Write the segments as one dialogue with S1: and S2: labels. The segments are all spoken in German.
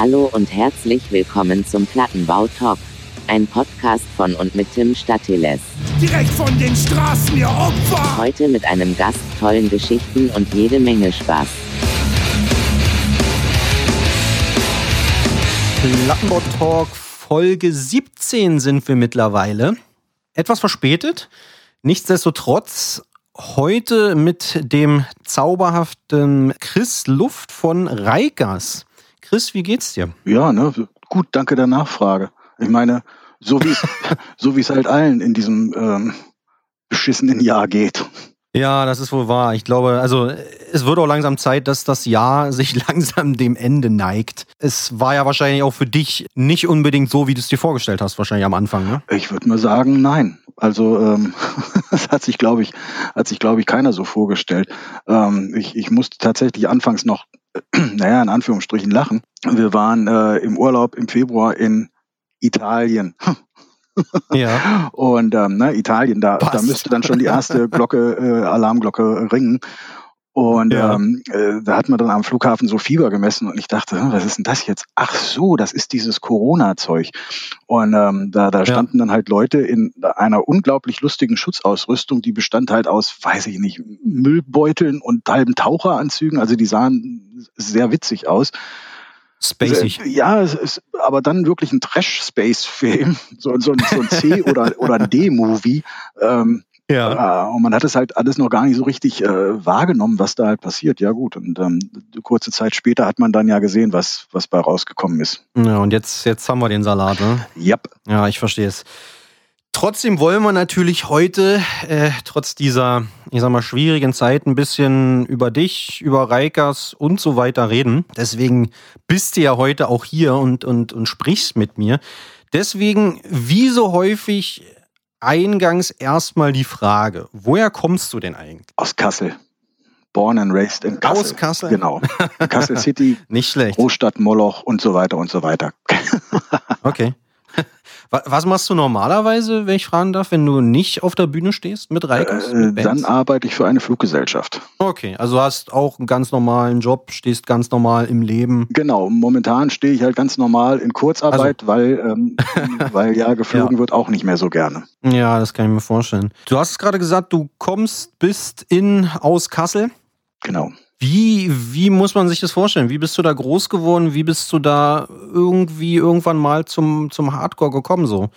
S1: Hallo und herzlich willkommen zum Plattenbau Talk. Ein Podcast von und mit Tim Statiles.
S2: Direkt von den Straßen, ihr Opfer!
S1: Heute mit einem Gast, tollen Geschichten und jede Menge Spaß.
S3: Plattenbau Talk Folge 17 sind wir mittlerweile. Etwas verspätet. Nichtsdestotrotz heute mit dem zauberhaften Chris Luft von Reikers. Chris, wie geht's dir?
S4: Ja, ne, gut, danke der Nachfrage. Ich meine, so wie es so es halt allen in diesem ähm, beschissenen Jahr geht.
S3: Ja, das ist wohl wahr. Ich glaube, also es wird auch langsam Zeit, dass das Jahr sich langsam dem Ende neigt. Es war ja wahrscheinlich auch für dich nicht unbedingt so, wie du es dir vorgestellt hast, wahrscheinlich am Anfang, ne?
S4: Ich würde mal sagen, nein. Also ähm, das hat sich, glaube ich, hat sich, glaube ich, keiner so vorgestellt. Ähm, ich, ich musste tatsächlich anfangs noch, naja, in Anführungsstrichen lachen. Wir waren äh, im Urlaub im Februar in Italien.
S3: Ja.
S4: Und ähm, ne, Italien, da, da müsste dann schon die erste Glocke, äh, Alarmglocke ringen. Und
S3: Ja.
S4: ähm, äh, da hat man dann am Flughafen so Fieber gemessen und ich dachte, hm, was ist denn das jetzt? Ach so, das ist dieses Corona-Zeug. Und ähm, da, da standen dann halt Leute in einer unglaublich lustigen Schutzausrüstung, die bestand halt aus, weiß ich nicht, Müllbeuteln und halben Taucheranzügen. Also die sahen sehr witzig aus.
S3: Spacig.
S4: Ja, es ist aber dann wirklich ein Trash-Space-Film, so, so, ein- so ein C- oder, oder ein D-Movie. Ähm,
S3: Ja.
S4: äh, und man hat es halt alles noch gar nicht so richtig äh, wahrgenommen, was da halt passiert. Ja gut, und ähm, kurze Zeit später hat man dann ja gesehen, was, was bei rausgekommen ist.
S3: Ja, und jetzt, jetzt haben wir den Salat, ne?
S4: Yep.
S3: Ja, ich verstehe es. Trotzdem wollen wir natürlich heute, äh, trotz dieser, ich sag mal, schwierigen Zeit, ein bisschen über dich, über Reikers und so weiter reden. Deswegen bist du ja heute auch hier und, und, und sprichst mit mir. Deswegen, wie so häufig, eingangs erstmal die Frage, woher kommst du denn eigentlich?
S4: Aus Kassel. Born and raised in Kassel.
S3: Aus Kassel?
S4: Genau. Kassel City,
S3: Nicht schlecht.
S4: Großstadt Moloch und so weiter und so weiter.
S3: Okay. Wa- Was machst du normalerweise, wenn ich fragen darf, wenn du nicht auf der Bühne stehst mit Reikers?
S4: Äh, dann arbeite ich für eine Fluggesellschaft.
S3: Okay, also hast auch einen ganz normalen Job, stehst ganz normal im Leben.
S4: Genau, momentan stehe ich halt ganz normal in Kurzarbeit, weil, ähm, weil ja geflogen wird auch nicht mehr so gerne.
S3: Ja, das kann ich mir vorstellen. Du hast gerade gesagt, du kommst, bist in aus Kassel.
S4: Genau.
S3: Wie, wie muss man sich das vorstellen? Wie bist du da groß geworden? Wie bist du da irgendwie irgendwann mal zum, zum Hardcore gekommen? So?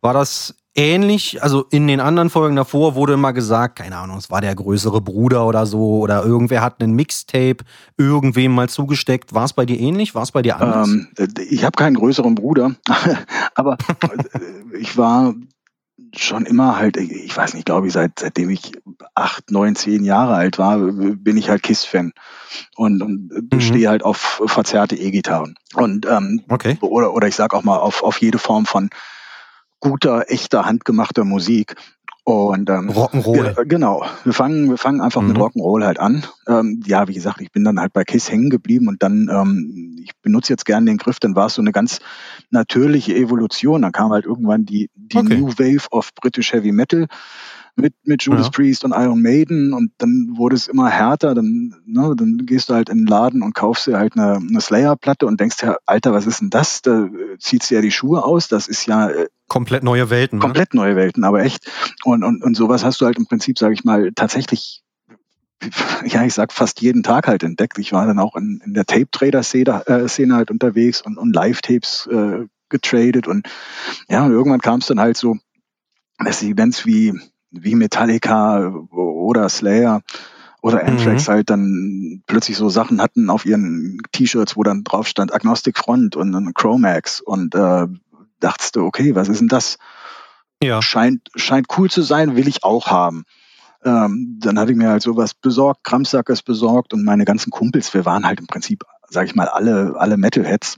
S3: War das ähnlich? Also in den anderen Folgen davor wurde immer gesagt, keine Ahnung, es war der größere Bruder oder so, oder irgendwer hat einen Mixtape irgendwem mal zugesteckt. War es bei dir ähnlich? War es bei dir anders?
S4: Ähm, ich habe keinen größeren Bruder, aber äh, ich war schon immer halt, ich weiß nicht, glaube ich, seit, seitdem ich acht, neun, zehn Jahre alt war, bin ich halt KISS-Fan und, und
S3: Mhm.
S4: stehe halt auf verzerrte E-Gitarren. Und ähm,
S3: Okay.
S4: oder, oder ich sag auch mal auf, auf jede Form von guter, echter, handgemachter Musik. Und ähm,
S3: Rock'n'Roll.
S4: Ge- Genau. Wir fangen, wir fangen einfach mit
S3: Mhm.
S4: Rock'n'Roll halt an. Ähm, ja, wie gesagt, ich bin dann halt bei Kiss hängen geblieben und dann, ähm, ich benutze jetzt gern den Griff, dann war es so eine ganz natürliche Evolution. Dann kam halt irgendwann die, die
S3: Okay.
S4: New Wave of British Heavy Metal mit, mit Judas
S3: Ja.
S4: Priest und Iron Maiden und dann wurde es immer härter. Dann, ne, dann gehst du halt in den Laden und kaufst dir halt eine, eine Slayer-Platte und denkst ja, Alter, was ist denn das? Da äh, zieht ja die Schuhe aus. Das ist ja äh,
S3: Komplett neue Welten. Ne?
S4: komplett neue Welten, aber echt. Und, und, und sowas hast du halt im Prinzip, sage ich mal, tatsächlich, ja, ich sag fast jeden Tag halt entdeckt. Ich war dann auch in, in der Tape-Trader-Szene äh, halt unterwegs und, und Live-Tapes äh, getradet und ja, und irgendwann kam es dann halt so, dass die Bands wie, wie Metallica oder Slayer oder Anthrax
S3: Mhm.
S4: halt dann plötzlich so Sachen hatten auf ihren T-Shirts, wo dann drauf stand Agnostic Front und dann Chromax und äh, dachtest du, okay, was ist denn das?
S3: Ja.
S4: Scheint, scheint cool zu sein, will ich auch haben. Ähm, dann hatte ich mir halt sowas besorgt, Kramsackers besorgt und meine ganzen Kumpels, wir waren halt im Prinzip, sag ich mal, alle, alle Metalheads.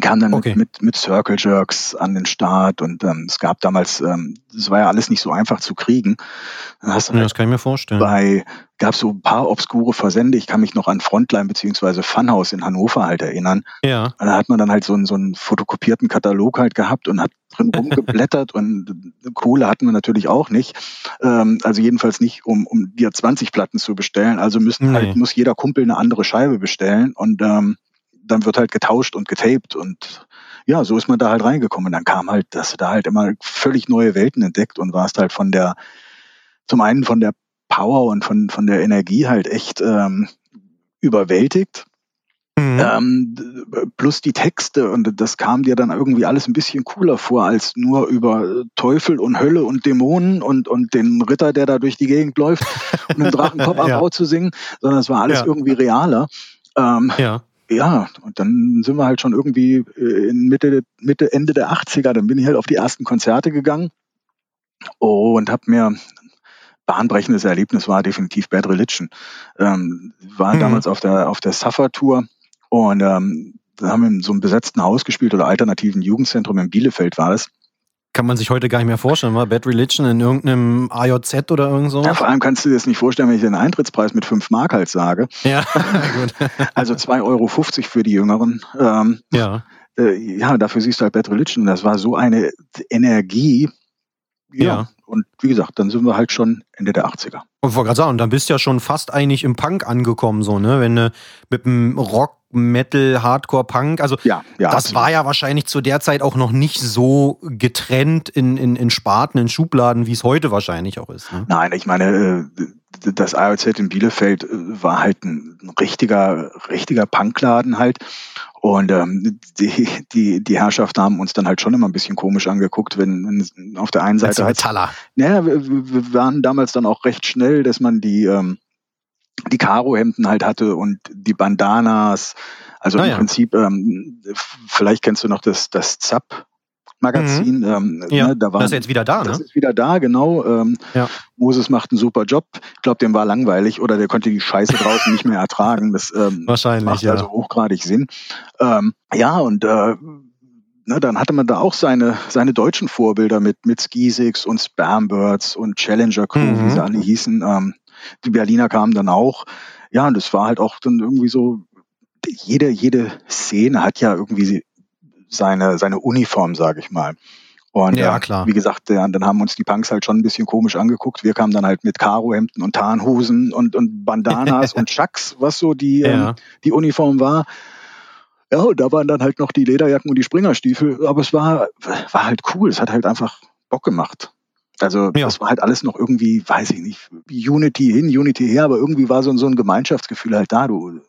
S4: Kamen dann
S3: Okay.
S4: mit, mit Circle Jerks an den Start und ähm, es gab damals, ähm, das war ja alles nicht so einfach zu kriegen.
S3: Ja,
S4: halt
S3: das kann ich mir vorstellen.
S4: bei, gab so ein paar obskure Versende. Ich kann mich noch an Frontline beziehungsweise Funhouse in Hannover halt erinnern.
S3: Ja.
S4: Und da hat man dann halt so einen, so einen fotokopierten Katalog halt gehabt und hat drin rumgeblättert und Kohle hatten wir natürlich auch nicht. Ähm, also jedenfalls nicht, um, um dir 20 Platten zu bestellen. Also müssen
S3: Nee.
S4: halt, muss jeder Kumpel eine andere Scheibe bestellen und ähm, dann wird halt getauscht und getaped und ja, so ist man da halt reingekommen. Und dann kam halt, dass du da halt immer völlig neue Welten entdeckt und warst halt von der, zum einen von der Power und von, von der Energie halt echt ähm, überwältigt. Mhm. Ähm, plus die Texte und das kam dir dann irgendwie alles ein bisschen cooler vor als nur über Teufel und Hölle und Dämonen und, und den Ritter, der da durch die Gegend läuft und den Drachenkopf ja. zu singen, sondern es war alles ja. irgendwie realer. Ähm, ja. Ja, und dann sind wir halt schon irgendwie äh, in Mitte, Mitte, Ende der 80er, dann bin ich halt auf die ersten Konzerte gegangen und habe mir bahnbrechendes Erlebnis war definitiv Bad Religion. Ähm, war mhm. damals auf der auf der Suffer Tour und ähm, da haben wir in so einem besetzten Haus gespielt oder alternativen Jugendzentrum in Bielefeld war das
S3: kann man sich heute gar nicht mehr vorstellen, war Bad Religion in irgendeinem AJZ oder irgend so?
S4: Ja, vor allem kannst du dir das nicht vorstellen, wenn ich den Eintrittspreis mit 5 Mark halt sage. Ja, gut. also 2,50 Euro für die Jüngeren. Ähm, ja. Äh, ja, dafür siehst du halt Bad Religion. Das war so eine Energie. Ja. ja. Und wie gesagt, dann sind wir halt schon Ende der 80er.
S3: Und wollte gerade sagen, dann bist du ja schon fast eigentlich im Punk angekommen, so, ne? Wenn du mit dem Rock Metal, Hardcore, Punk. Also ja, ja, das absolut. war ja wahrscheinlich zu der Zeit auch noch nicht so getrennt in, in, in Sparten, in Schubladen, wie es heute wahrscheinlich auch ist. Ne?
S4: Nein, ich meine, äh, das AOZ in Bielefeld äh, war halt ein richtiger, richtiger Punkladen halt. Und ähm, die, die, die Herrschaften haben uns dann halt schon immer ein bisschen komisch angeguckt, wenn, wenn auf der einen Seite.
S3: Als Metaller.
S4: Naja, wir, wir waren damals dann auch recht schnell, dass man die, ähm, die Karohemden halt hatte und die Bandanas. Also ah, im. Prinzip, ähm, vielleicht kennst du noch das, das Zap. Magazin, mhm. ähm,
S3: ja, ne, da war, das ist jetzt wieder da,
S4: ne? Das ist wieder da, genau. Ähm, ja. Moses macht einen super Job. Ich glaube, dem war langweilig oder der konnte die Scheiße draußen nicht mehr ertragen. Das ähm,
S3: Wahrscheinlich, macht
S4: ja. also hochgradig Sinn. Ähm, ja, und äh, ne, dann hatte man da auch seine, seine deutschen Vorbilder mit, mit Skisix und Spambirds und Challenger Crew, mhm. wie sie alle hießen. Ähm, die Berliner kamen dann auch. Ja, und es war halt auch dann irgendwie so, jede, jede Szene hat ja irgendwie seine, seine Uniform, sage ich mal. Und ja, äh, klar. wie gesagt, dann haben uns die Punks halt schon ein bisschen komisch angeguckt. Wir kamen dann halt mit Karohemden und Tarnhosen und, und Bandanas und Chucks, was so die, ja. ähm, die Uniform war. Ja, und da waren dann halt noch die Lederjacken und die Springerstiefel. Aber es war, war halt cool. Es hat halt einfach Bock gemacht. Also ja. das war halt alles noch irgendwie, weiß ich nicht, Unity hin, Unity her, aber irgendwie war so, so ein Gemeinschaftsgefühl halt da. Du, du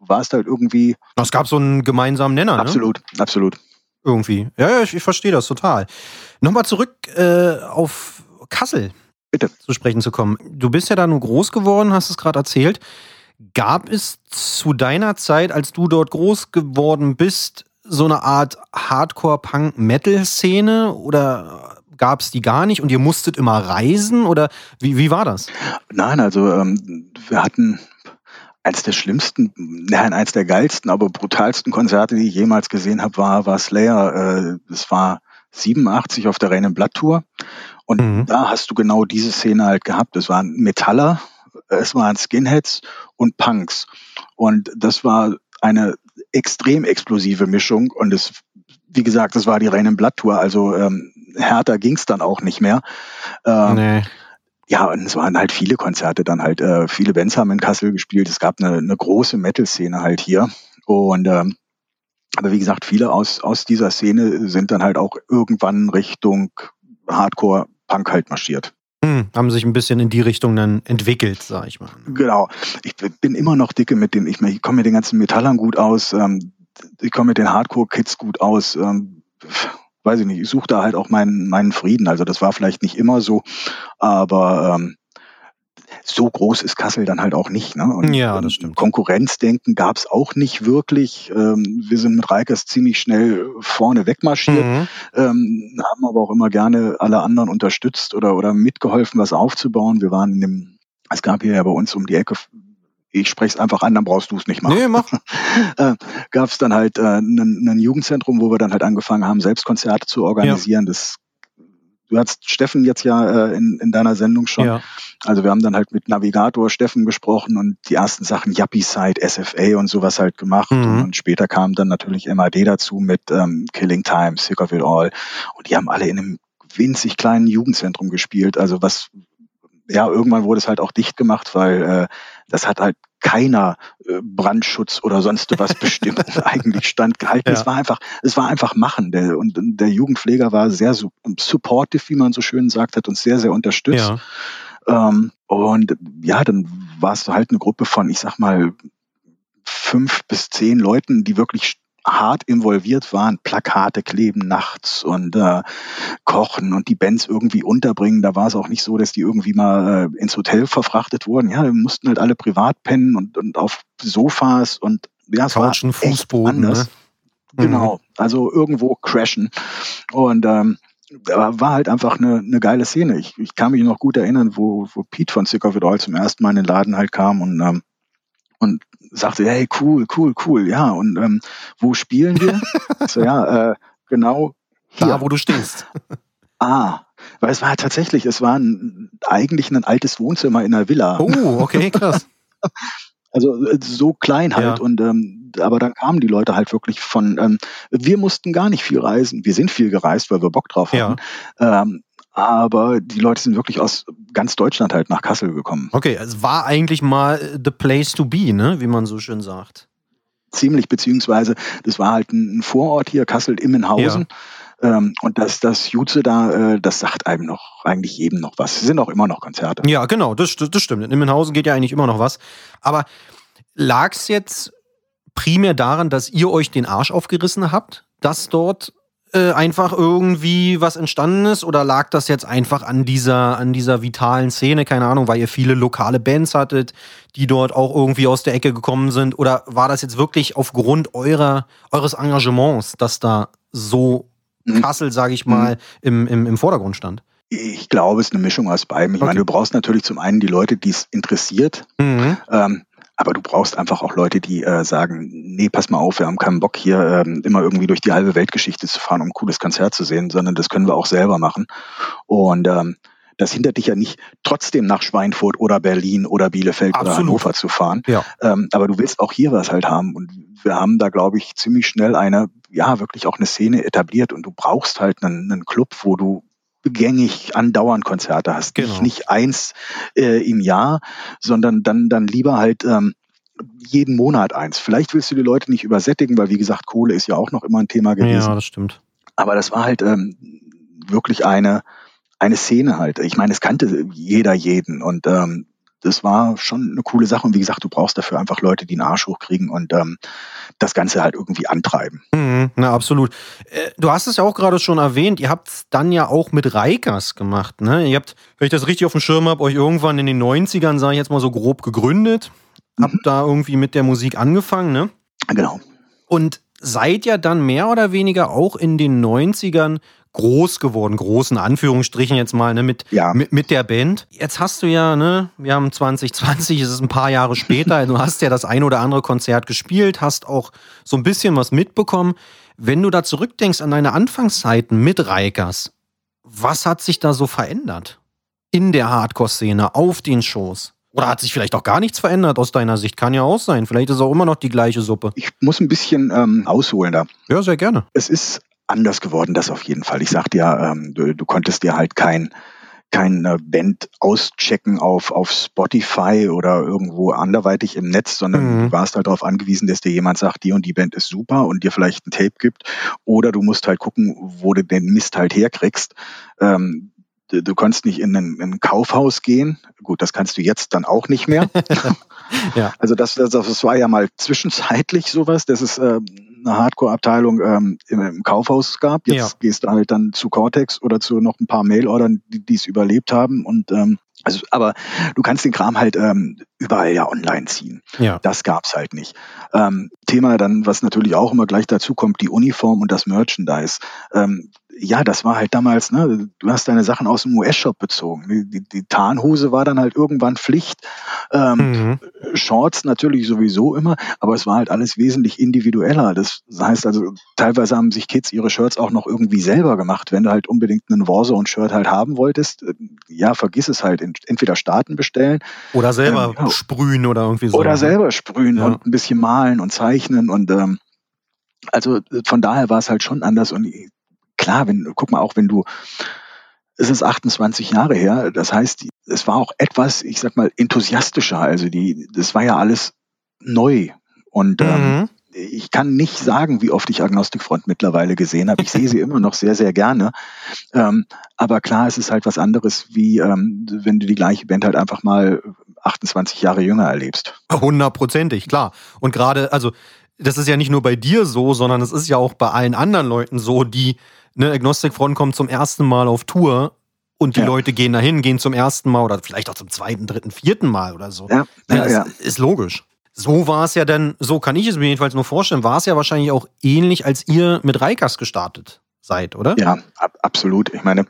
S4: warst halt irgendwie.
S3: Es gab so einen gemeinsamen Nenner,
S4: Absolut,
S3: ne?
S4: absolut.
S3: Irgendwie. Ja, ja, ich, ich verstehe das total. Nochmal zurück äh, auf Kassel
S4: Bitte.
S3: zu sprechen zu kommen. Du bist ja da nur groß geworden, hast es gerade erzählt. Gab es zu deiner Zeit, als du dort groß geworden bist, so eine Art Hardcore-Punk-Metal-Szene oder gab es die gar nicht und ihr musstet immer reisen oder wie, wie war das?
S4: Nein, also ähm, wir hatten eins der schlimmsten, nein, eins der geilsten, aber brutalsten Konzerte, die ich jemals gesehen habe, war, war Slayer. Äh, das war 87 auf der Reinen Blatt Tour. Und mhm. da hast du genau diese Szene halt gehabt. Es waren Metaller, es waren Skinheads und Punks. Und das war eine extrem explosive Mischung. Und es, wie gesagt, das war die Reinen Blatt Tour. Also ähm, härter ging es dann auch nicht mehr. Ähm, nee. Ja, und es waren halt viele Konzerte dann halt. Äh, viele Bands haben in Kassel gespielt. Es gab eine, eine große Metal-Szene halt hier. Und ähm, aber wie gesagt, viele aus, aus dieser Szene sind dann halt auch irgendwann Richtung Hardcore-Punk halt marschiert.
S3: Hm, haben sich ein bisschen in die Richtung dann entwickelt, sag ich mal.
S4: Genau. Ich bin immer noch dicke mit den, ich, ich komme mit den ganzen Metallern gut aus, ähm, ich komme mit den Hardcore-Kids gut aus. Ähm, weiß ich nicht, ich suche da halt auch meinen, meinen Frieden. Also das war vielleicht nicht immer so, aber ähm, so groß ist Kassel dann halt auch nicht. Ne?
S3: Und, ja, das stimmt.
S4: Konkurrenzdenken gab es auch nicht wirklich. Ähm, wir sind mit Reikers ziemlich schnell vorne wegmarschiert, mhm. ähm, haben aber auch immer gerne alle anderen unterstützt oder, oder mitgeholfen, was aufzubauen. Wir waren in dem, es gab hier ja bei uns um die Ecke ich spreche es einfach an, dann brauchst du es nicht machen.
S3: Nee, mach.
S4: äh, Gab es dann halt äh, ein Jugendzentrum, wo wir dann halt angefangen haben, Selbstkonzerte zu organisieren. Ja. Das du hast Steffen jetzt ja äh, in, in deiner Sendung schon. Ja. Also wir haben dann halt mit Navigator Steffen gesprochen und die ersten Sachen Yuppie Side, SFA und sowas halt gemacht. Mhm. Und später kam dann natürlich MAD dazu mit ähm, Killing Time, Sick of It All. Und die haben alle in einem winzig kleinen Jugendzentrum gespielt. Also was, ja, irgendwann wurde es halt auch dicht gemacht, weil äh, das hat halt keiner äh, Brandschutz oder sonst was bestimmt eigentlich standgehalten. Ja. Es war einfach, es war einfach machen. Der, und der Jugendpfleger war sehr supportive, wie man so schön sagt, hat uns sehr, sehr unterstützt. Ja. Ähm, und ja, dann war es halt eine Gruppe von, ich sag mal, fünf bis zehn Leuten, die wirklich hart involviert waren, Plakate kleben nachts und äh, kochen und die Bands irgendwie unterbringen. Da war es auch nicht so, dass die irgendwie mal äh, ins Hotel verfrachtet wurden. Ja, wir mussten halt alle privat pennen und, und auf Sofas und ja, es
S3: Couchen, war Fußboden. Ne?
S4: Genau, mhm. also irgendwo crashen. Und ähm, war halt einfach eine, eine geile Szene. Ich, ich kann mich noch gut erinnern, wo, wo Pete von Sick of It All zum ersten Mal in den Laden halt kam und ähm, und sagte, hey, cool, cool, cool, ja, und ähm, wo spielen wir? so, ja, äh, genau
S3: hier. Da, wo du stehst.
S4: Ah, weil es war tatsächlich, es war ein, eigentlich ein altes Wohnzimmer in einer Villa.
S3: Oh, okay, krass.
S4: Also äh, so klein halt ja. und ähm, aber dann kamen die Leute halt wirklich von ähm, wir mussten gar nicht viel reisen wir sind viel gereist weil wir Bock drauf hatten ja. ähm, aber die Leute sind wirklich aus ganz Deutschland halt nach Kassel gekommen.
S3: Okay, es war eigentlich mal the place to be, ne, wie man so schön sagt.
S4: Ziemlich, beziehungsweise das war halt ein Vorort hier, Kassel-Immenhausen. Ja. Ähm, und das, das Jutze da, äh, das sagt einem noch, eigentlich jedem noch was. Es sind auch immer noch Konzerte.
S3: Ja, genau, das, das stimmt. In Immenhausen geht ja eigentlich immer noch was. Aber lag es jetzt primär daran, dass ihr euch den Arsch aufgerissen habt, dass dort äh, einfach irgendwie was entstanden ist oder lag das jetzt einfach an dieser, an dieser vitalen Szene? Keine Ahnung, weil ihr viele lokale Bands hattet, die dort auch irgendwie aus der Ecke gekommen sind? Oder war das jetzt wirklich aufgrund eurer, eures Engagements, dass da so mhm. Kassel, sage ich mal, mhm. im, im, im Vordergrund stand?
S4: Ich glaube, es ist eine Mischung aus beidem. Ich okay. meine, du brauchst natürlich zum einen die Leute, die es interessiert. Mhm. Ähm, aber du brauchst einfach auch Leute, die äh, sagen, nee, pass mal auf, wir haben keinen Bock hier ähm, immer irgendwie durch die halbe Weltgeschichte zu fahren, um ein cooles Konzert zu sehen, sondern das können wir auch selber machen. Und ähm, das hindert dich ja nicht, trotzdem nach Schweinfurt oder Berlin oder Bielefeld Absolut. oder Hannover zu fahren. Ja. Ähm, aber du willst auch hier was halt haben. Und wir haben da, glaube ich, ziemlich schnell eine, ja, wirklich auch eine Szene etabliert. Und du brauchst halt einen, einen Club, wo du gängig andauernd Konzerte hast. Genau. Nicht, nicht eins äh, im Jahr, sondern dann, dann lieber halt ähm, jeden Monat eins. Vielleicht willst du die Leute nicht übersättigen, weil wie gesagt, Kohle ist ja auch noch immer ein Thema gewesen.
S3: Ja, das stimmt.
S4: Aber das war halt ähm, wirklich eine, eine Szene halt. Ich meine, es kannte jeder jeden und ähm, das war schon eine coole Sache. Und wie gesagt, du brauchst dafür einfach Leute, die einen Arsch hochkriegen und ähm, das Ganze halt irgendwie antreiben.
S3: Mhm, na, absolut. Äh, du hast es ja auch gerade schon erwähnt, ihr habt es dann ja auch mit Reikers gemacht. Ne? Ihr habt, wenn ich das richtig auf dem Schirm habe, euch irgendwann in den 90ern, sage ich jetzt mal so grob, gegründet. Mhm. Habt da irgendwie mit der Musik angefangen, ne?
S4: Genau.
S3: Und seid ja dann mehr oder weniger auch in den 90ern groß geworden, großen Anführungsstrichen jetzt mal, ne, mit, ja. mit, mit der Band. Jetzt hast du ja, ne, wir haben 2020, es ist ein paar Jahre später, du hast ja das ein oder andere Konzert gespielt, hast auch so ein bisschen was mitbekommen. Wenn du da zurückdenkst an deine Anfangszeiten mit Reikers, was hat sich da so verändert? In der Hardcore-Szene, auf den Shows? Oder hat sich vielleicht auch gar nichts verändert aus deiner Sicht? Kann ja auch sein. Vielleicht ist auch immer noch die gleiche Suppe.
S4: Ich muss ein bisschen ähm, ausholen da.
S3: Ja, sehr gerne.
S4: Es ist anders geworden, das auf jeden Fall. Ich sagte ja, ähm, du, du konntest dir halt kein keine Band auschecken auf, auf Spotify oder irgendwo anderweitig im Netz, sondern mhm. du warst halt darauf angewiesen, dass dir jemand sagt, die und die Band ist super und dir vielleicht ein Tape gibt. Oder du musst halt gucken, wo du den Mist halt herkriegst. Ähm, du, du konntest nicht in ein, in ein, Kaufhaus gehen. Gut, das kannst du jetzt dann auch nicht mehr. ja. Also das, das, das war ja mal zwischenzeitlich sowas. Das ist äh, eine Hardcore-Abteilung ähm, im, im, Kaufhaus gab. Jetzt ja. gehst du halt dann zu Cortex oder zu noch ein paar Mail-Ordern, die es überlebt haben. Und ähm, also, aber du kannst den Kram halt ähm, überall ja online ziehen. Ja. Das gab's halt nicht. Ähm, Thema dann, was natürlich auch immer gleich dazu kommt, die Uniform und das Merchandise. Ähm, ja, das war halt damals, ne, du hast deine Sachen aus dem US-Shop bezogen. Die, die, die, Tarnhose war dann halt irgendwann Pflicht. Ähm, mhm. Shorts natürlich sowieso immer, aber es war halt alles wesentlich individueller. Das heißt also, teilweise haben sich Kids ihre Shirts auch noch irgendwie selber gemacht. Wenn du halt unbedingt einen Warzone-Shirt halt haben wolltest, äh, ja, vergiss es halt. Entweder Starten bestellen.
S3: Oder selber ähm, ja, sprühen oder irgendwie so.
S4: Oder ne? selber sprühen ja. und ein bisschen malen und zeichnen und ähm, also von daher war es halt schon anders und klar, wenn, guck mal, auch wenn du, es ist 28 Jahre her, das heißt, es war auch etwas, ich sag mal, enthusiastischer. Also die, das war ja alles neu. Und ähm, mhm. ich kann nicht sagen, wie oft ich Agnostikfront mittlerweile gesehen habe. Ich sehe sie immer noch sehr, sehr gerne. Ähm, aber klar, es ist halt was anderes, wie ähm, wenn du die gleiche Band halt einfach mal 28 Jahre jünger erlebst.
S3: Hundertprozentig, klar. Und gerade, also das ist ja nicht nur bei dir so, sondern es ist ja auch bei allen anderen Leuten so, die, ne, Agnostikfront kommt zum ersten Mal auf Tour und die ja. Leute gehen dahin, gehen zum ersten Mal oder vielleicht auch zum zweiten, dritten, vierten Mal oder so. Ja, ja, ja. Ist, ist logisch. So war es ja dann, so kann ich es mir jedenfalls nur vorstellen, war es ja wahrscheinlich auch ähnlich, als ihr mit Reikas gestartet seid, oder?
S4: Ja, ab, absolut. Ich meine,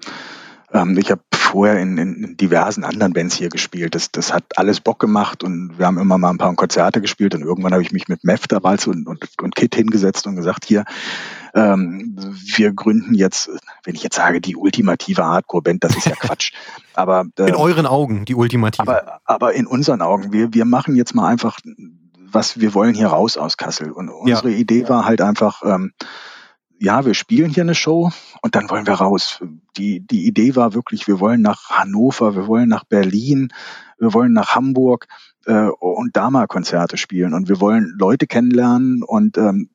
S4: ähm, ich habe vorher in, in, diversen anderen Bands hier gespielt. Das, das hat alles Bock gemacht und wir haben immer mal ein paar Konzerte gespielt und irgendwann habe ich mich mit Mev damals und, und, und Kit hingesetzt und gesagt, hier, ähm, wir gründen jetzt, wenn ich jetzt sage, die ultimative Hardcore-Band, das ist ja Quatsch. Aber
S3: äh, in euren Augen die ultimative.
S4: Aber, aber in unseren Augen, wir, wir machen jetzt mal einfach, was wir wollen hier raus aus Kassel. Und unsere ja. Idee war halt einfach, ähm, ja, wir spielen hier eine Show und dann wollen wir raus. Die, die Idee war wirklich, wir wollen nach Hannover, wir wollen nach Berlin, wir wollen nach Hamburg äh, und da mal Konzerte spielen und wir wollen Leute kennenlernen und ähm,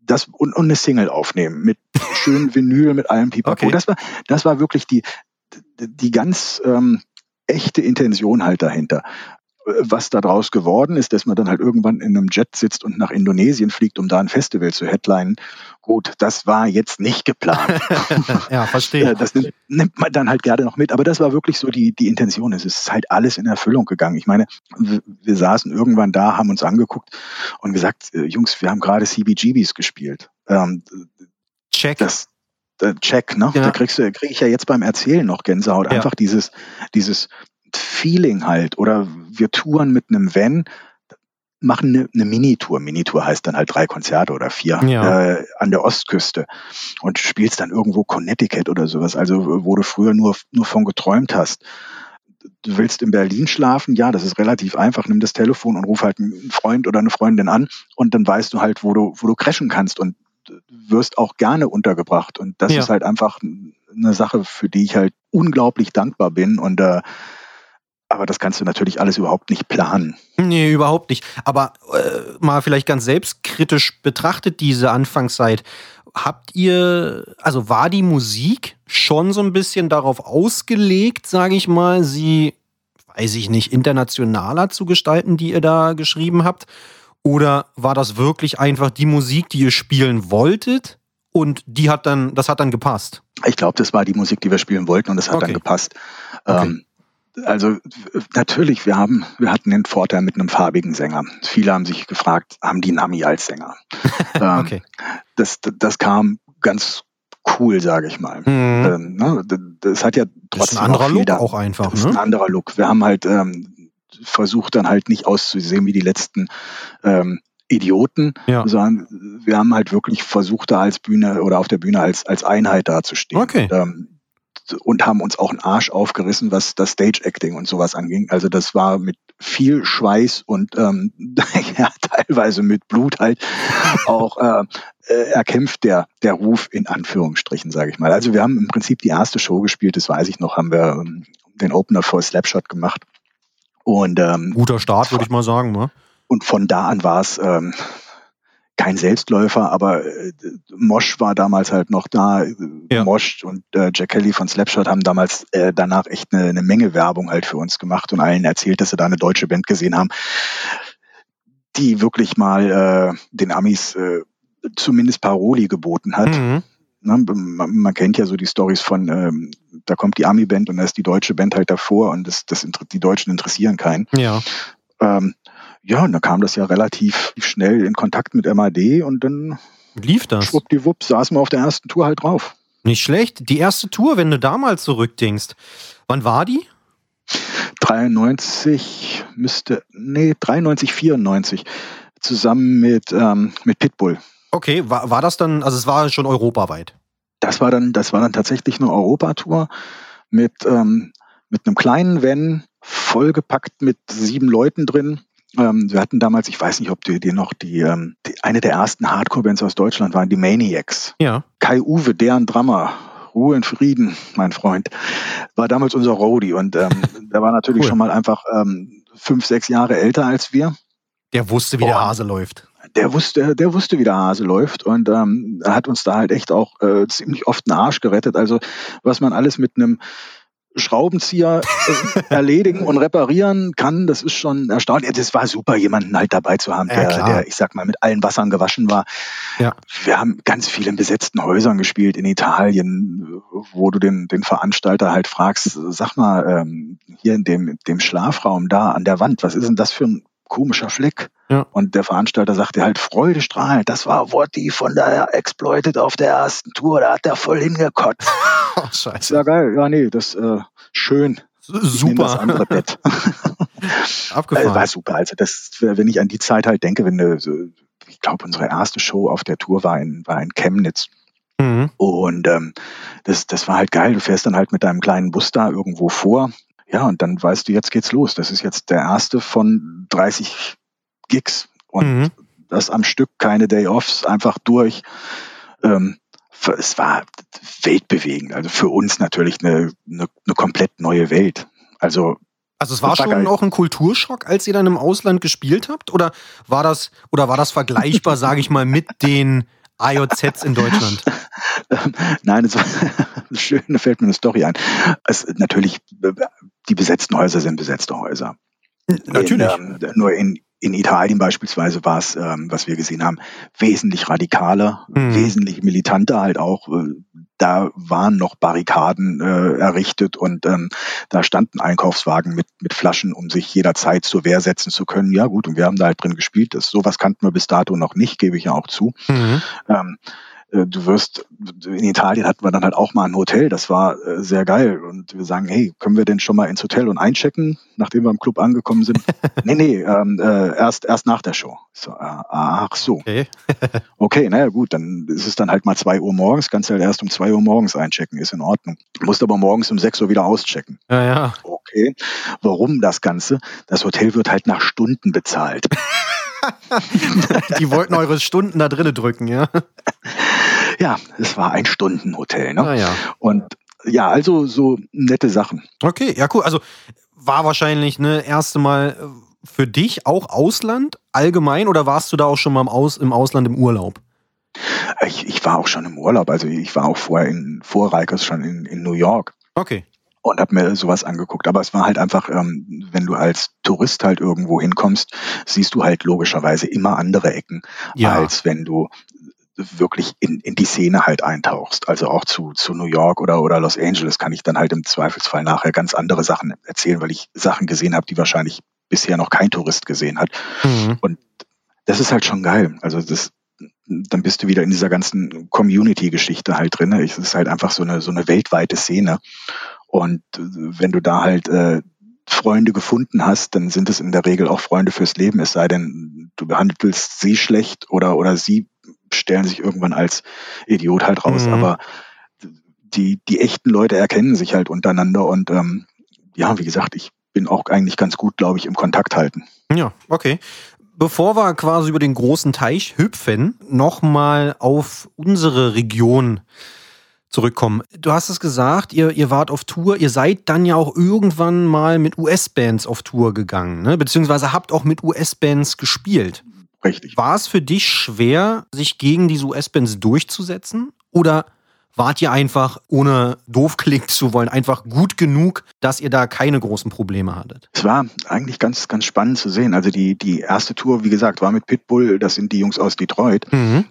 S4: das und, und eine Single aufnehmen mit schönen Vinyl, mit allem Pipapo. Okay. Das war, das war wirklich die, die ganz ähm, echte Intention halt dahinter. Was daraus geworden ist, dass man dann halt irgendwann in einem Jet sitzt und nach Indonesien fliegt, um da ein Festival zu headlinen. Gut, das war jetzt nicht geplant.
S3: ja, verstehe.
S4: Das nimmt, nimmt, man dann halt gerne noch mit. Aber das war wirklich so die, die Intention. Es ist halt alles in Erfüllung gegangen. Ich meine, wir, wir saßen irgendwann da, haben uns angeguckt und gesagt, äh, Jungs, wir haben gerade CBGBs gespielt. Ähm,
S3: Check.
S4: Das, äh, Check, ne? Ja. Da kriegst du, krieg ich ja jetzt beim Erzählen noch Gänsehaut. Ja. Einfach dieses, dieses Feeling halt. Oder wir touren mit einem Van, machen eine, eine Minitour. Minitour heißt dann halt drei Konzerte oder vier ja. äh, an der Ostküste und spielst dann irgendwo Connecticut oder sowas, also wo du früher nur, nur von geträumt hast. Du willst in Berlin schlafen, ja, das ist relativ einfach. Nimm das Telefon und ruf halt einen Freund oder eine Freundin an und dann weißt du halt, wo du, wo du crashen kannst und wirst auch gerne untergebracht. Und das ja. ist halt einfach eine Sache, für die ich halt unglaublich dankbar bin. Und äh, aber das kannst du natürlich alles überhaupt nicht planen.
S3: Nee, überhaupt nicht. Aber äh, mal vielleicht ganz selbstkritisch betrachtet diese Anfangszeit. Habt ihr, also war die Musik schon so ein bisschen darauf ausgelegt, sage ich mal, sie, weiß ich nicht, internationaler zu gestalten, die ihr da geschrieben habt? Oder war das wirklich einfach die Musik, die ihr spielen wolltet? Und die hat dann, das hat dann gepasst?
S4: Ich glaube, das war die Musik, die wir spielen wollten und das hat okay. dann gepasst. Okay. Ähm, also natürlich, wir haben, wir hatten den Vorteil mit einem farbigen Sänger. Viele haben sich gefragt, haben die Nami als Sänger? ähm, okay. das, das kam ganz cool, sage ich mal. Mhm. Ähm, ne, das hat ja trotzdem das ist
S3: ein anderer Look auch einfach.
S4: Das ist ne? ein anderer Look. Wir haben halt ähm, versucht dann halt nicht auszusehen wie die letzten ähm, Idioten, ja. sondern wir haben halt wirklich versucht, da als Bühne oder auf der Bühne als, als Einheit dazustehen.
S3: Okay.
S4: Ähm, und haben uns auch einen Arsch aufgerissen, was das Stage-Acting und sowas anging. Also das war mit viel Schweiß und ähm, ja, teilweise mit Blut halt auch äh, äh, erkämpft der, der Ruf in Anführungsstrichen, sage ich mal. Also wir haben im Prinzip die erste Show gespielt, das weiß ich noch, haben wir ähm, den Opener vor Slapshot gemacht. Und, ähm,
S3: Guter Start, würde ich mal sagen. Ne?
S4: Und von da an war es ähm, kein Selbstläufer, aber äh, Mosch war damals halt noch da. Ja. Mosch und äh, Jack Kelly von Slapshot haben damals äh, danach echt eine, eine Menge Werbung halt für uns gemacht und allen erzählt, dass sie da eine deutsche Band gesehen haben, die wirklich mal äh, den Amis äh, zumindest Paroli geboten hat. Mhm. Ne, man, man, kennt ja so die Stories von, ähm, da kommt die Ami-Band und da ist die deutsche Band halt davor und das, das die Deutschen interessieren keinen.
S3: Ja.
S4: Ähm, ja, und dann kam das ja relativ schnell in Kontakt mit MAD und dann
S3: lief das.
S4: Schwuppdiwupp saßen wir auf der ersten Tour halt drauf.
S3: Nicht schlecht. Die erste Tour, wenn du damals zurückdenkst, wann war die?
S4: 93 müsste, nee, 93, 94. Zusammen mit, ähm, mit Pitbull.
S3: Okay, war, war das dann, also es war schon europaweit?
S4: Das war dann, das war dann tatsächlich eine Europatour mit, ähm, mit einem kleinen Van, vollgepackt mit sieben Leuten drin. Ähm, wir hatten damals, ich weiß nicht, ob du dir noch die, ähm, die eine der ersten Hardcore-Bands aus Deutschland waren, die Maniacs.
S3: Ja.
S4: Kai Uwe, deren Drummer, Ruhe in Frieden, mein Freund, war damals unser Roadie und ähm, der war natürlich cool. schon mal einfach ähm, fünf, sechs Jahre älter als wir.
S3: Der wusste, wie der Hase läuft.
S4: Der wusste, der wusste, wie der Hase läuft und ähm, hat uns da halt echt auch äh, ziemlich oft einen Arsch gerettet. Also was man alles mit einem Schraubenzieher äh, erledigen und reparieren kann, das ist schon erstaunlich. Das war super, jemanden halt dabei zu haben, der, ja, der ich sag mal, mit allen Wassern gewaschen war. Ja. Wir haben ganz viel in besetzten Häusern gespielt in Italien, wo du den, den Veranstalter halt fragst, sag mal, ähm, hier in dem, dem Schlafraum da an der Wand, was ist denn das für ein komischer Fleck? Ja. Und der Veranstalter sagte halt freudestrahlend, das war Worti von der Exploited auf der ersten Tour, da hat er voll hingekotzt. oh, scheiße. Ja, geil. Ja, nee, das äh, schön.
S3: Super.
S4: Das andere Bett. Abgefahren. war super. Also das, wenn ich an die Zeit halt denke, wenn du, ich glaube, unsere erste Show auf der Tour war in, war in Chemnitz. Mhm. Und ähm, das, das war halt geil. Du fährst dann halt mit deinem kleinen Bus da irgendwo vor. Ja, und dann weißt du, jetzt geht's los. Das ist jetzt der erste von 30 Gigs und mhm. das am Stück, keine Day-Offs, einfach durch. Ähm, es war weltbewegend. Also für uns natürlich eine, eine, eine komplett neue Welt. Also
S3: also es war schon geil. auch ein Kulturschock, als ihr dann im Ausland gespielt habt? Oder war das, oder war das vergleichbar, sage ich mal, mit den IOZs in Deutschland?
S4: Nein, es war schön, da fällt mir eine Story ein. Es, natürlich, die besetzten Häuser sind besetzte Häuser.
S3: Natürlich.
S4: In, ähm, nur in in Italien beispielsweise war es, ähm, was wir gesehen haben, wesentlich radikaler, mhm. wesentlich militanter halt auch. Äh, da waren noch Barrikaden äh, errichtet und ähm, da standen Einkaufswagen mit, mit Flaschen, um sich jederzeit zur Wehr setzen zu können. Ja gut, und wir haben da halt drin gespielt. Das, sowas kannten wir bis dato noch nicht, gebe ich ja auch zu. Mhm. Ähm, äh, du wirst, in Italien hatten wir dann halt auch mal ein Hotel, das war äh, sehr geil. Und wir sagen, hey, können wir denn schon mal ins Hotel und einchecken, nachdem wir im Club angekommen sind? nee, nee, ähm, äh, erst, erst nach der Show. So, äh, ach so. Okay. okay, naja gut, dann ist es dann halt mal zwei Uhr morgens, kannst du halt erst um zwei Uhr morgens einchecken, ist in Ordnung. Musst aber morgens um sechs Uhr wieder auschecken.
S3: Ja, ja.
S4: Okay. Warum das Ganze? Das Hotel wird halt nach Stunden bezahlt.
S3: Die wollten eure Stunden da drinnen drücken, ja?
S4: Ja, es war ein Stundenhotel. Ne?
S3: Ah, ja.
S4: Und ja, also so nette Sachen.
S3: Okay, ja, cool. Also war wahrscheinlich ne erste Mal äh, für dich auch Ausland allgemein oder warst du da auch schon mal im, Aus, im Ausland im Urlaub?
S4: Ich, ich war auch schon im Urlaub. Also ich war auch vorher in vor Rikers schon in, in New York.
S3: Okay
S4: und habe mir sowas angeguckt. Aber es war halt einfach, ähm, wenn du als Tourist halt irgendwo hinkommst, siehst du halt logischerweise immer andere Ecken, ja. als wenn du wirklich in, in die Szene halt eintauchst. Also auch zu, zu New York oder, oder Los Angeles kann ich dann halt im Zweifelsfall nachher ganz andere Sachen erzählen, weil ich Sachen gesehen habe, die wahrscheinlich bisher noch kein Tourist gesehen hat. Mhm. Und das ist halt schon geil. Also das, dann bist du wieder in dieser ganzen Community-Geschichte halt drin. Es ist halt einfach so eine, so eine weltweite Szene. Und wenn du da halt äh, Freunde gefunden hast, dann sind es in der Regel auch Freunde fürs Leben, es sei denn, du behandelst sie schlecht oder, oder sie stellen sich irgendwann als Idiot halt raus. Mhm. Aber die, die echten Leute erkennen sich halt untereinander und ähm, ja, wie gesagt, ich bin auch eigentlich ganz gut, glaube ich, im Kontakt halten.
S3: Ja, okay. Bevor wir quasi über den großen Teich hüpfen, nochmal auf unsere Region zurückkommen. Du hast es gesagt, ihr, ihr wart auf Tour, ihr seid dann ja auch irgendwann mal mit US-Bands auf Tour gegangen, ne? beziehungsweise habt auch mit US-Bands gespielt.
S4: Richtig.
S3: War es für dich schwer, sich gegen diese US-Bands durchzusetzen? Oder wart ihr einfach, ohne doof klingen zu wollen, einfach gut genug, dass ihr da keine großen Probleme hattet?
S4: Es war eigentlich ganz, ganz spannend zu sehen. Also die, die erste Tour, wie gesagt, war mit Pitbull, das sind die Jungs aus Detroit. Mhm.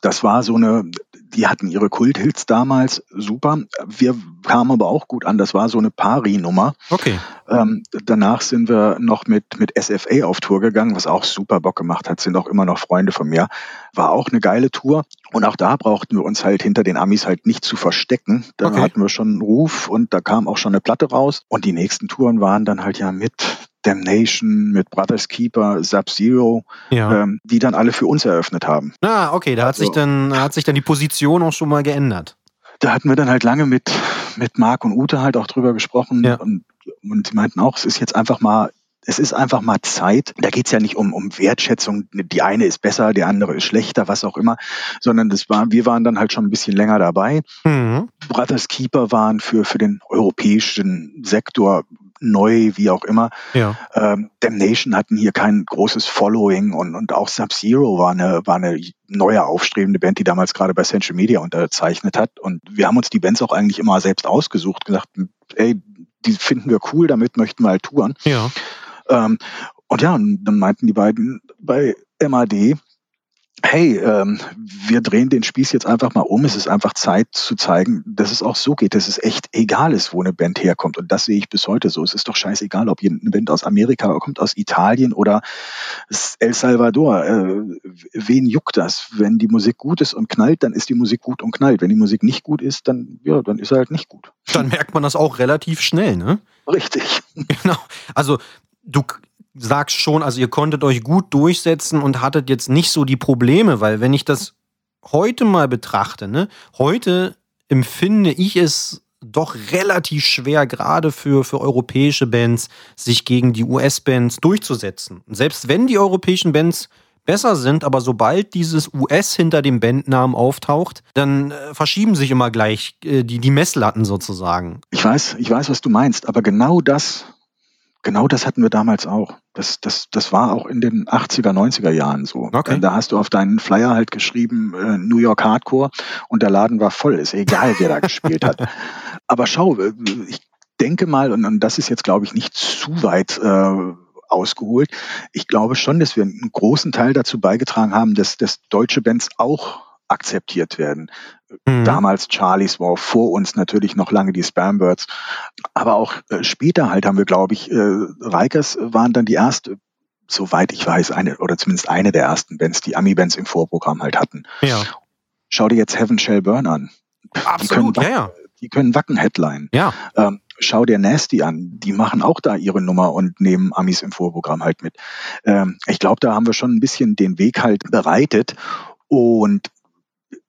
S4: Das war so eine, die hatten ihre Kulthits damals, super. Wir kamen aber auch gut an. Das war so eine Pari-Nummer.
S3: Okay.
S4: Ähm, danach sind wir noch mit, mit SFA auf Tour gegangen, was auch super Bock gemacht hat, sind auch immer noch Freunde von mir. War auch eine geile Tour. Und auch da brauchten wir uns halt hinter den Amis halt nicht zu verstecken. Da okay. hatten wir schon einen Ruf und da kam auch schon eine Platte raus. Und die nächsten Touren waren dann halt ja mit Damnation, mit Brothers Keeper, Sub-Zero, ja. ähm, die dann alle für uns eröffnet haben.
S3: Ah, okay, da hat also, sich dann hat sich dann die Position auch schon mal geändert.
S4: Da hatten wir dann halt lange mit mit Marc und Ute halt auch drüber gesprochen ja. und, und sie meinten auch, es ist jetzt einfach mal es ist einfach mal Zeit. Da geht's ja nicht um, um Wertschätzung, die eine ist besser, die andere ist schlechter, was auch immer, sondern das war, wir waren dann halt schon ein bisschen länger dabei. Mhm. Brothers Keeper waren für, für den europäischen Sektor neu, wie auch immer. Ja. Ähm, Damnation hatten hier kein großes Following und, und auch Sub-Zero war eine, war eine neue aufstrebende Band, die damals gerade bei Central Media unterzeichnet hat. Und wir haben uns die Bands auch eigentlich immer selbst ausgesucht, gesagt, ey, die finden wir cool, damit möchten wir halt touren. Ja. Ähm, und ja, und dann meinten die beiden bei MAD, hey, ähm, wir drehen den Spieß jetzt einfach mal um. Es ist einfach Zeit zu zeigen, dass es auch so geht, dass es echt egal ist, wo eine Band herkommt. Und das sehe ich bis heute so. Es ist doch scheißegal, ob eine Band aus Amerika kommt, aus Italien oder El Salvador. Äh, wen juckt das? Wenn die Musik gut ist und knallt, dann ist die Musik gut und knallt. Wenn die Musik nicht gut ist, dann, ja, dann ist er halt nicht gut.
S3: Dann merkt man das auch relativ schnell, ne?
S4: Richtig.
S3: Genau. Also du sagst schon, also ihr konntet euch gut durchsetzen und hattet jetzt nicht so die Probleme, weil wenn ich das heute mal betrachte, ne, heute empfinde ich es doch relativ schwer, gerade für, für europäische Bands, sich gegen die US-Bands durchzusetzen. Selbst wenn die europäischen Bands besser sind, aber sobald dieses US hinter dem Bandnamen auftaucht, dann äh, verschieben sich immer gleich äh, die, die Messlatten sozusagen.
S4: Ich weiß, ich weiß, was du meinst, aber genau das Genau das hatten wir damals auch. Das, das, das war auch in den 80er, 90er Jahren so. Okay. Da hast du auf deinen Flyer halt geschrieben, äh, New York Hardcore und der Laden war voll. Ist egal, wer da gespielt hat. Aber schau, äh, ich denke mal, und, und das ist jetzt, glaube ich, nicht zu weit äh, ausgeholt. Ich glaube schon, dass wir einen großen Teil dazu beigetragen haben, dass, dass deutsche Bands auch akzeptiert werden. Mhm. Damals Charlies war vor uns natürlich noch lange die Spambirds. Aber auch äh, später halt haben wir, glaube ich, äh, Reikers waren dann die erste, soweit ich weiß, eine oder zumindest eine der ersten Bands, die Ami-Bands im Vorprogramm halt hatten. Ja. Schau dir jetzt Heaven Shall Burn an.
S3: Absolut,
S4: die können,
S3: ja, ja.
S4: Die können Wacken-Headline.
S3: Ja.
S4: Ähm, schau dir Nasty an. Die machen auch da ihre Nummer und nehmen Amis im Vorprogramm halt mit. Ähm, ich glaube, da haben wir schon ein bisschen den Weg halt bereitet. Und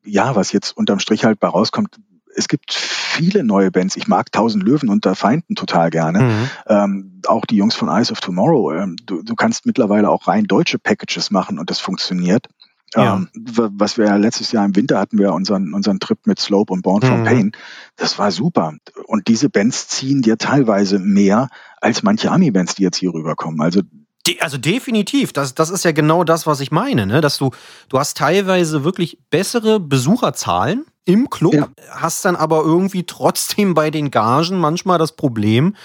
S4: ja, was jetzt unterm Strich halt bei rauskommt, es gibt viele neue Bands. Ich mag Tausend Löwen unter Feinden total gerne. Mhm. Ähm, auch die Jungs von Eyes of Tomorrow. Ähm, du, du kannst mittlerweile auch rein deutsche Packages machen und das funktioniert. Ja. Ähm, was wir ja letztes Jahr im Winter hatten wir unseren, unseren Trip mit Slope und Born from mhm. Pain. Das war super. Und diese Bands ziehen dir teilweise mehr als manche Ami-Bands, die jetzt hier rüberkommen. Also
S3: De also definitiv, das, das ist ja genau das, was ich meine, ne? dass du, du hast teilweise wirklich bessere Besucherzahlen im Club, ja. hast dann aber irgendwie trotzdem bei den Gagen manchmal das Problem,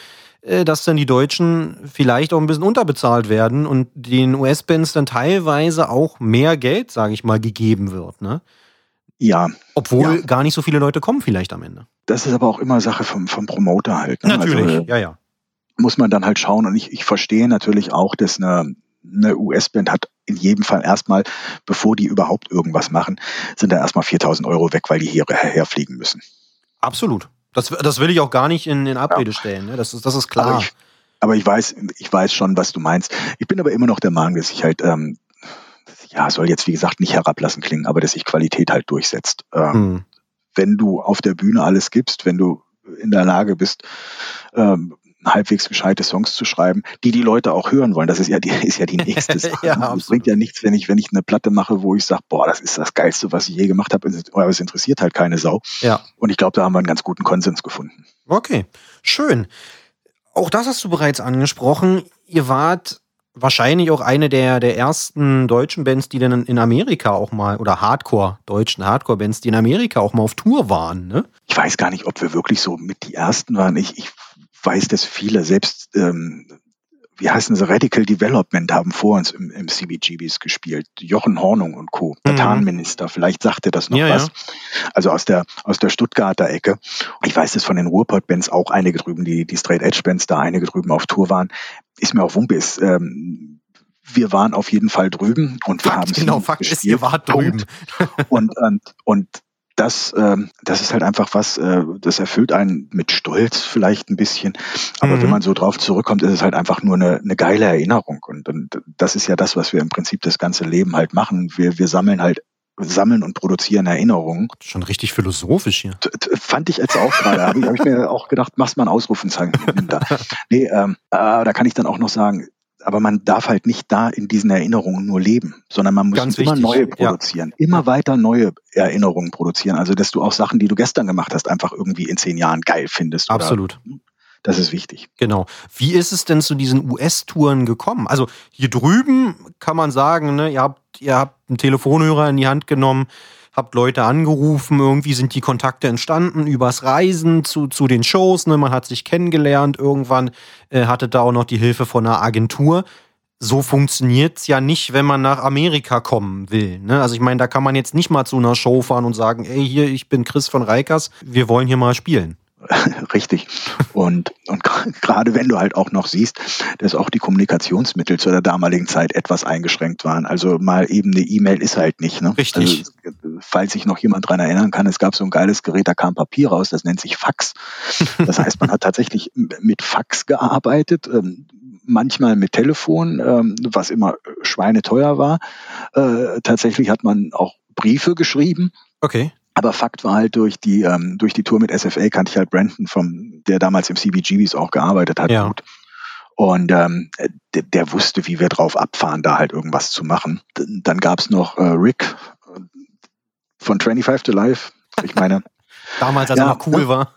S3: äh, dass dann die Deutschen vielleicht auch ein bisschen unterbezahlt werden und den US-Bands dann teilweise auch mehr Geld, sage ich mal, gegeben wird. Ne?
S4: Ja.
S3: Obwohl
S4: ja.
S3: gar nicht so viele Leute kommen vielleicht am Ende.
S4: Das ist aber auch immer Sache vom, vom Promoter halt.
S3: Ne? Natürlich, also, ja, ja
S4: muss man dann halt schauen. Und ich, ich verstehe natürlich auch, dass eine, eine US-Band hat in jedem Fall erstmal, bevor die überhaupt irgendwas machen, sind da erstmal 4000 Euro weg, weil die hier herfliegen müssen.
S3: Absolut. Das, das will ich auch gar nicht in, in Abrede ja. stellen. Ne? Das, ist, das ist klar.
S4: Aber ich, aber ich, weiß, ich weiß schon, was du meinst. Ich bin aber immer noch der Meinung, dass ich halt, ähm, ja, soll jetzt wie gesagt nicht herablassen klingen, aber dass sich Qualität halt durchsetzt. Ähm, hm. Wenn du auf der Bühne alles gibst, wenn du in der Lage bist, ähm, halbwegs gescheite Songs zu schreiben, die die Leute auch hören wollen. Das ist ja die, ist ja die nächste Sache. ja, es bringt ja nichts, wenn ich, wenn ich eine Platte mache, wo ich sage, boah, das ist das Geilste, was ich je gemacht habe, aber es interessiert halt keine Sau.
S3: Ja.
S4: Und ich glaube, da haben wir einen ganz guten Konsens gefunden.
S3: Okay, schön. Auch das hast du bereits angesprochen. Ihr wart wahrscheinlich auch eine der, der ersten deutschen Bands, die dann in Amerika auch mal, oder Hardcore, deutschen Hardcore-Bands, die in Amerika auch mal auf Tour waren, ne?
S4: Ich weiß gar nicht, ob wir wirklich so mit die ersten waren. Ich, ich weiß, dass viele selbst, ähm, wie heißen sie, Radical Development haben vor uns im, im CBGBs gespielt. Jochen Hornung und Co., mhm. Tarnminister, vielleicht sagt er das noch ja, was. Ja. Also aus der, aus der Stuttgarter Ecke. Ich weiß, dass von den Ruhrpott-Bands auch einige drüben, die, die Straight Edge-Bands da einige drüben auf Tour waren. Ist mir auch Wumpe, ist, ähm, wir waren auf jeden Fall drüben und wir haben
S3: genau, Fakt gespielt. ist, ihr wart drüben.
S4: und, und, und das, ähm, das ist halt einfach was, äh, das erfüllt einen mit Stolz vielleicht ein bisschen. Aber mhm. wenn man so drauf zurückkommt, ist es halt einfach nur eine, eine geile Erinnerung. Und, und das ist ja das, was wir im Prinzip das ganze Leben halt machen. Wir, wir sammeln halt sammeln und produzieren Erinnerungen.
S3: Schon richtig philosophisch hier.
S4: Fand ich jetzt auch gerade. Habe ich, hab ich mir auch gedacht, machst mal ein Ausrufenzeichen. nee, ähm, äh, da kann ich dann auch noch sagen, aber man darf halt nicht da in diesen Erinnerungen nur leben, sondern man muss
S3: Ganz
S4: immer
S3: wichtig,
S4: neue
S3: ja.
S4: produzieren, immer weiter neue Erinnerungen produzieren. Also dass du auch Sachen, die du gestern gemacht hast, einfach irgendwie in zehn Jahren geil findest. oder-
S3: Absolut.
S4: Das ist wichtig.
S3: Genau. Wie ist es denn zu diesen US-Touren gekommen? Also hier drüben kann man sagen, ne, ihr habt, ihr habt einen Telefonhörer in die Hand genommen, habt Leute angerufen, irgendwie sind die Kontakte entstanden übers Reisen zu, zu den Shows, ne, man hat sich kennengelernt, irgendwann äh, hatte da auch noch die Hilfe von einer Agentur. So funktioniert's ja nicht, wenn man nach Amerika kommen will. Ne? Also ich meine, da kann man jetzt nicht mal zu einer Show fahren und sagen, ey, hier, ich bin Chris von Reikers, wir wollen hier mal spielen.
S4: Richtig. Und, und gerade wenn du halt auch noch siehst, dass auch die Kommunikationsmittel zu der damaligen Zeit etwas eingeschränkt waren. Also mal eben eine E-Mail ist halt nicht. Ne?
S3: Richtig.
S4: Also, falls sich noch jemand dran erinnern kann, es gab so ein geiles Gerät, da kam Papier raus, das nennt sich Fax. Das heißt, man hat tatsächlich mit Fax gearbeitet. Ähm, manchmal mit Telefon, ähm, was immer schweineteuer war. Äh, tatsächlich hat man auch Briefe geschrieben.
S3: Okay.
S4: Aber Fakt war halt durch die ähm, durch die Tour mit SFA kannte ich halt Brandon vom der damals im CBGBs auch gearbeitet hat
S3: Ja.
S4: gut und ähm, der, der wusste wie wir drauf abfahren da halt irgendwas zu machen. Dann gab's noch äh, Rick äh, von 25 to Life. Ich meine
S3: Damals, als
S4: Ja,
S3: er noch cool
S4: ne?
S3: war.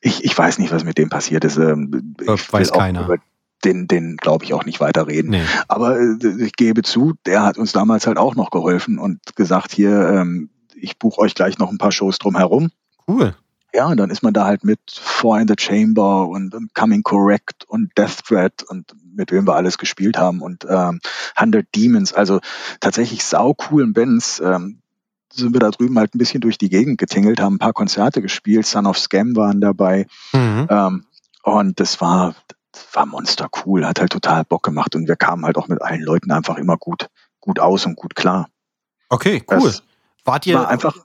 S4: ich, ich weiß nicht was mit dem passiert ist. Ähm, ich
S3: weiß
S4: auch
S3: keiner.
S4: über den den glaube ich auch nicht weiter reden.
S3: Nee.
S4: Aber äh, ich gebe zu, der hat uns damals halt auch noch geholfen und gesagt hier ähm, ich buche euch gleich noch ein paar Shows drumherum.
S3: Cool.
S4: Ja, und dann ist man da halt mit Four in the Chamber und, und Coming Correct und Death Threat und mit wem wir alles gespielt haben und ähm, 100 Demons, also tatsächlich sau coolen Bands. Ähm, sind wir da drüben halt ein bisschen durch die Gegend getingelt, haben ein paar Konzerte gespielt, Son of Scam waren dabei
S3: Mhm.
S4: ähm, und das war, das war monster cool, hat halt total Bock gemacht und wir kamen halt auch mit allen Leuten einfach immer gut, gut aus und gut klar.
S3: Okay, cool.
S4: Das
S3: Wart ihr
S4: war einfach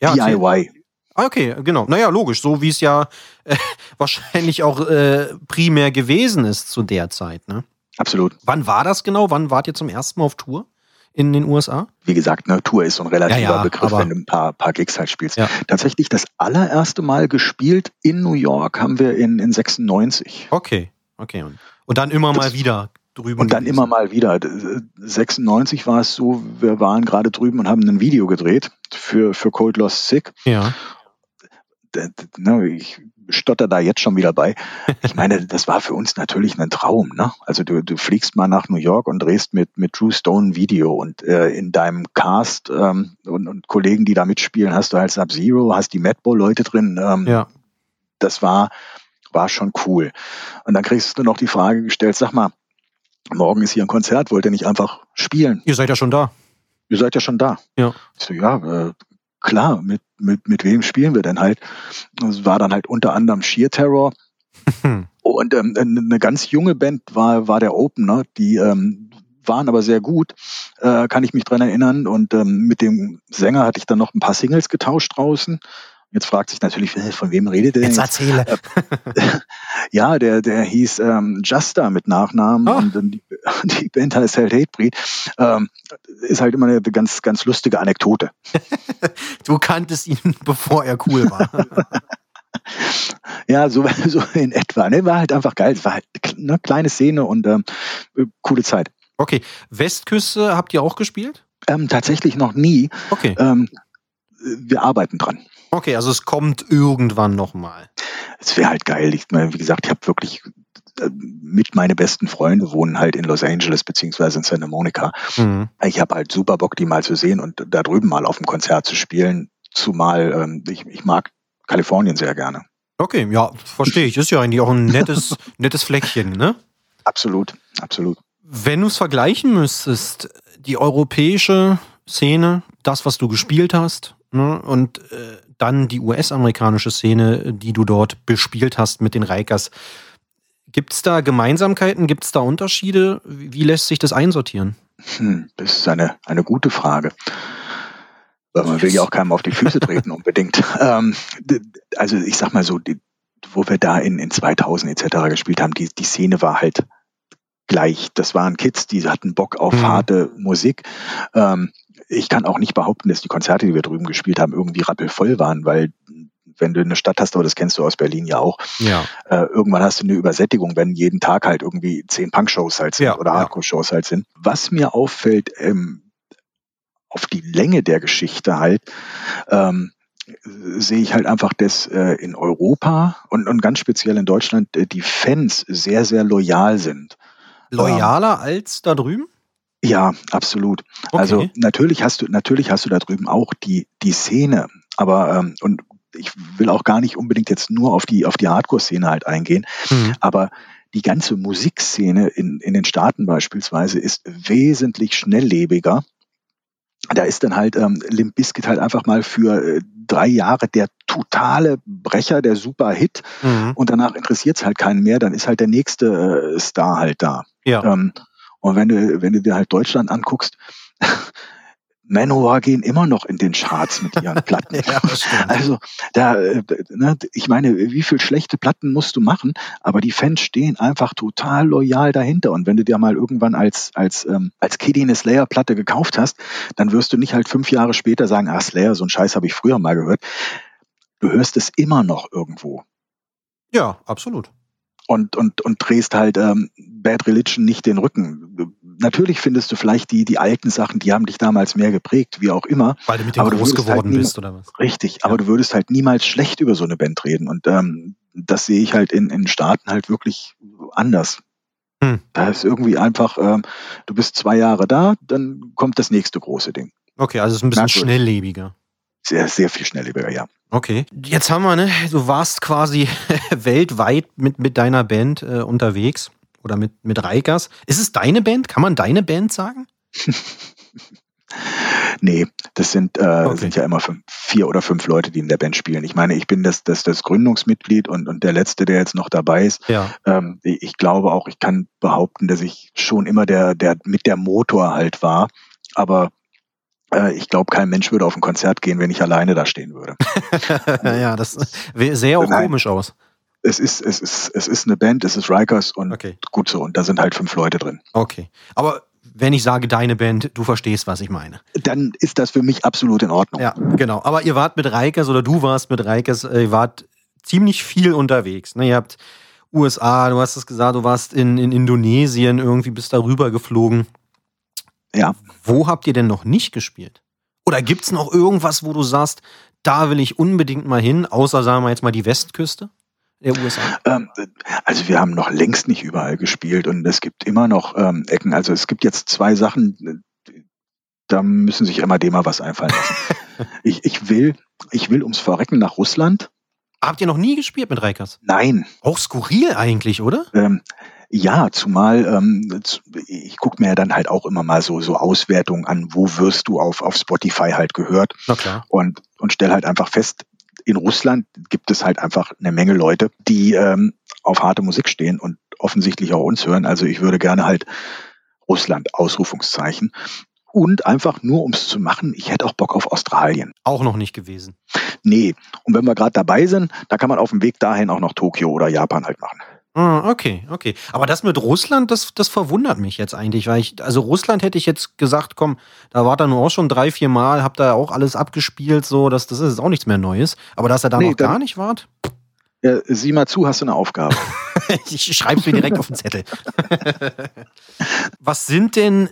S3: ja.
S4: DIY.
S3: Ah, Okay, genau. Naja, logisch, so wie es ja äh, wahrscheinlich auch äh, primär gewesen ist zu der Zeit. Ne?
S4: Absolut.
S3: Wann war das genau? Wann wart ihr zum ersten Mal auf Tour in den USA?
S4: wie gesagt, ne, Tour ist so ein relativer
S3: Ja, ja,
S4: Begriff, wenn du ein paar, paar Gigs halt spielst.
S3: Ja.
S4: Tatsächlich das allererste Mal gespielt in New York haben wir in, in 96.
S3: Okay, okay. Und, und dann immer mal
S4: Das-
S3: wieder drüben.
S4: Und dann
S3: gewesen.
S4: immer mal wieder. 96 war es so, wir waren gerade drüben und haben ein Video gedreht für, für Cold Lost Sick.
S3: Ja.
S4: Ne, ich stotter da jetzt schon wieder bei. Ich meine, das war für uns natürlich ein Traum. Ne? Also du, du fliegst mal nach New York und drehst mit, mit Drew Stone ein Video und äh, in deinem Cast ähm, und, und Kollegen, die da mitspielen, hast du halt Sub-Zero, hast die Madball-Leute drin. Ähm,
S3: Ja.
S4: Das war, war schon cool. Und dann kriegst du noch die Frage gestellt, sag mal, morgen ist hier ein Konzert, wollt ihr nicht einfach spielen?
S3: Ihr seid ja schon da.
S4: Ihr seid ja schon da.
S3: Ja.
S4: Ich so, ja, äh, klar, mit, mit, mit wem spielen wir denn halt? Es war dann halt unter anderem Sheer Terror. Und ähm, eine ganz junge Band war, war der Opener, die ähm, waren aber sehr gut, äh, kann ich mich dran erinnern. Und ähm, mit dem Sänger hatte ich dann noch ein paar Singles getauscht draußen. Jetzt fragt sich natürlich, äh, von wem redet der denn
S3: Jetzt erzähle.
S4: Ja, der, der hieß ähm, Justa mit Nachnamen
S3: Ah.
S4: und ähm, die, die Band heißt halt Hatebreed. Ähm, ist halt immer eine ganz, ganz lustige Anekdote.
S3: Du kanntest ihn, bevor er cool war.
S4: Ja, so, so in etwa. Ne? War halt einfach geil. Es war halt eine kleine Szene und ähm, coole Zeit.
S3: Okay. Westküste habt ihr auch gespielt?
S4: Ähm, tatsächlich noch nie.
S3: Okay.
S4: Ähm, wir arbeiten dran.
S3: Okay, also es kommt irgendwann nochmal.
S4: Es wäre halt geil. Ich, meine, wie gesagt, ich habe wirklich äh, mit meine besten Freunde wohnen halt in Los Angeles beziehungsweise in Santa Monica.
S3: Mhm.
S4: Ich habe halt super Bock, die mal zu sehen und da drüben mal auf dem Konzert zu spielen. Zumal ähm, ich, ich mag Kalifornien sehr gerne.
S3: Okay, ja, verstehe ich. Ist ja eigentlich auch ein nettes, nettes Fleckchen, ne?
S4: Absolut, absolut.
S3: Wenn du es vergleichen müsstest, die europäische Szene, das, was du gespielt hast, ne, und äh, dann die US-amerikanische Szene, die du dort bespielt hast mit den Reikers, gibt es da Gemeinsamkeiten, gibt es da Unterschiede? Wie, lässt sich das einsortieren?
S4: Hm, das ist eine, eine gute Frage. Weil man will ja auch keinem auf die Füße treten unbedingt. Ähm, also ich sag mal so, die, wo wir da in, in 2000 etc. gespielt haben, die, die Szene war halt gleich. Das waren Kids, die hatten Bock auf
S3: Mhm.
S4: harte Musik. Ähm, ich kann auch nicht behaupten, dass die Konzerte, die wir drüben gespielt haben, irgendwie rappelvoll waren, weil wenn du eine Stadt hast, aber das kennst du aus Berlin ja auch.
S3: Ja.
S4: Äh, irgendwann hast du eine Übersättigung, wenn jeden Tag halt irgendwie zehn Punk-Shows halt sind
S3: Ja,
S4: oder
S3: ja.
S4: Hardcore-Shows halt sind. Was mir auffällt, ähm, auf die Länge der Geschichte halt, ähm, sehe ich halt einfach, dass äh, in Europa und, und ganz speziell in Deutschland äh, die Fans sehr, sehr loyal sind.
S3: Loyaler als da drüben?
S4: Ja, absolut.
S3: Okay.
S4: Also natürlich hast du natürlich hast du da drüben auch die die Szene, aber ähm, und ich will auch gar nicht unbedingt jetzt nur auf die auf die Hardcore-Szene halt eingehen,
S3: Mhm.
S4: aber die ganze Musikszene in in den Staaten beispielsweise ist wesentlich schnelllebiger. Da ist dann halt ähm, Limp Bizkit halt einfach mal für äh, drei Jahre der totale Brecher, der super Hit
S3: Mhm.
S4: und danach interessiert es halt keinen mehr, dann ist halt der nächste äh, Star halt da.
S3: Ja.
S4: Ähm, und wenn du, wenn du dir halt Deutschland anguckst, Manowar gehen immer noch in den Charts mit ihren Platten.
S3: Ja.
S4: Also da, äh, ne, ich meine, wie viel schlechte Platten musst du machen, aber die Fans stehen einfach total loyal dahinter. Und wenn du dir mal irgendwann als als ähm, als Kiddie eine Slayer-Platte gekauft hast, dann wirst du nicht halt fünf Jahre später sagen, ah Slayer, so ein Scheiß habe ich früher mal gehört. Du hörst es immer noch irgendwo
S3: Ja, absolut.
S4: Und, und, und drehst halt ähm, Bad Religion nicht den Rücken. Natürlich findest du vielleicht die, die alten Sachen, die haben dich damals mehr geprägt, wie auch immer.
S3: Weil du mit dem groß
S4: würdest
S3: geworden
S4: halt
S3: bist, oder was?
S4: Richtig, aber du würdest halt niemals schlecht über so eine Band reden. Und ähm, das sehe ich halt in, in Staaten halt wirklich anders.
S3: Hm.
S4: Da ist irgendwie einfach, ähm, du bist zwei Jahre da, dann kommt das nächste große Ding.
S3: Okay, also es ist ein bisschen
S4: Merkwürdig.
S3: schnelllebiger.
S4: Sehr, sehr viel schnelllebiger, ja.
S3: Okay. Jetzt haben wir, ne? Du warst quasi weltweit mit, mit deiner Band äh, unterwegs. Oder mit, mit Reikers. Ist es deine Band? Kann man deine Band sagen?
S4: Nee, das sind, äh,
S3: Okay.
S4: sind ja immer fünf, vier oder fünf Leute, die in der Band spielen. Ich meine, ich bin das, das, das Gründungsmitglied und, und der Letzte, der jetzt noch dabei ist.
S3: Ja.
S4: Ähm, ich glaube auch, ich kann behaupten, dass ich schon immer der, der mit der Motor halt war. Aber ich glaube, kein Mensch würde auf ein Konzert gehen, wenn ich alleine da stehen würde.
S3: ja, das sähe auch
S4: Nein.
S3: komisch aus.
S4: Es ist, es ist, es ist eine Band, es ist Rikers und
S3: Okay.
S4: gut so. Und da sind halt fünf Leute drin.
S3: Okay. Aber wenn ich sage deine Band, du verstehst, was ich meine.
S4: Dann ist das für mich absolut in Ordnung.
S3: Ja, genau. Aber ihr wart mit Reikers oder du warst mit Reikers, äh, ihr wart ziemlich viel unterwegs. Ne? Ihr habt USA, du hast es gesagt, du warst in, in Indonesien, irgendwie bist da rüber geflogen.
S4: Ja.
S3: Wo habt ihr denn noch nicht gespielt? Oder gibt's noch irgendwas, wo du sagst, da will ich unbedingt mal hin, außer sagen wir jetzt mal die Westküste der USA?
S4: Ähm, also wir haben noch längst nicht überall gespielt und es gibt immer noch ähm, Ecken. Also es gibt jetzt zwei Sachen, da müssen sich immer dem mal was einfallen lassen. ich, ich will, ich will ums Verrecken nach Russland.
S3: Habt ihr noch nie gespielt mit Reikers?
S4: Nein.
S3: Auch skurril eigentlich, oder?
S4: Ähm, ja, zumal ähm, ich gucke mir ja dann halt auch immer mal so so Auswertungen an, wo wirst du auf auf Spotify halt gehört
S3: Na klar.
S4: und und stell halt einfach fest, in Russland gibt es halt einfach eine Menge Leute, die ähm, auf harte Musik stehen und offensichtlich auch uns hören. Also ich würde gerne halt Russland Ausrufungszeichen und einfach nur ums zu machen. Ich hätte auch Bock auf Australien.
S3: Auch noch nicht gewesen.
S4: Nee, und wenn wir gerade dabei sind, da kann man auf dem Weg dahin auch noch Tokio oder Japan halt machen.
S3: Ah, okay, okay. Aber das mit Russland, das, das verwundert mich jetzt eigentlich, weil ich, also Russland hätte ich jetzt gesagt, komm, da war da nur auch schon drei, vier Mal, hab da auch alles abgespielt, so, das, das ist jetzt auch nichts mehr Neues. Aber dass er da
S4: Nee,
S3: noch
S4: dann-
S3: gar nicht wart,
S4: Ja, sieh mal zu, hast du eine Aufgabe.
S3: ich schreib's mir direkt auf den Zettel. Was sind denn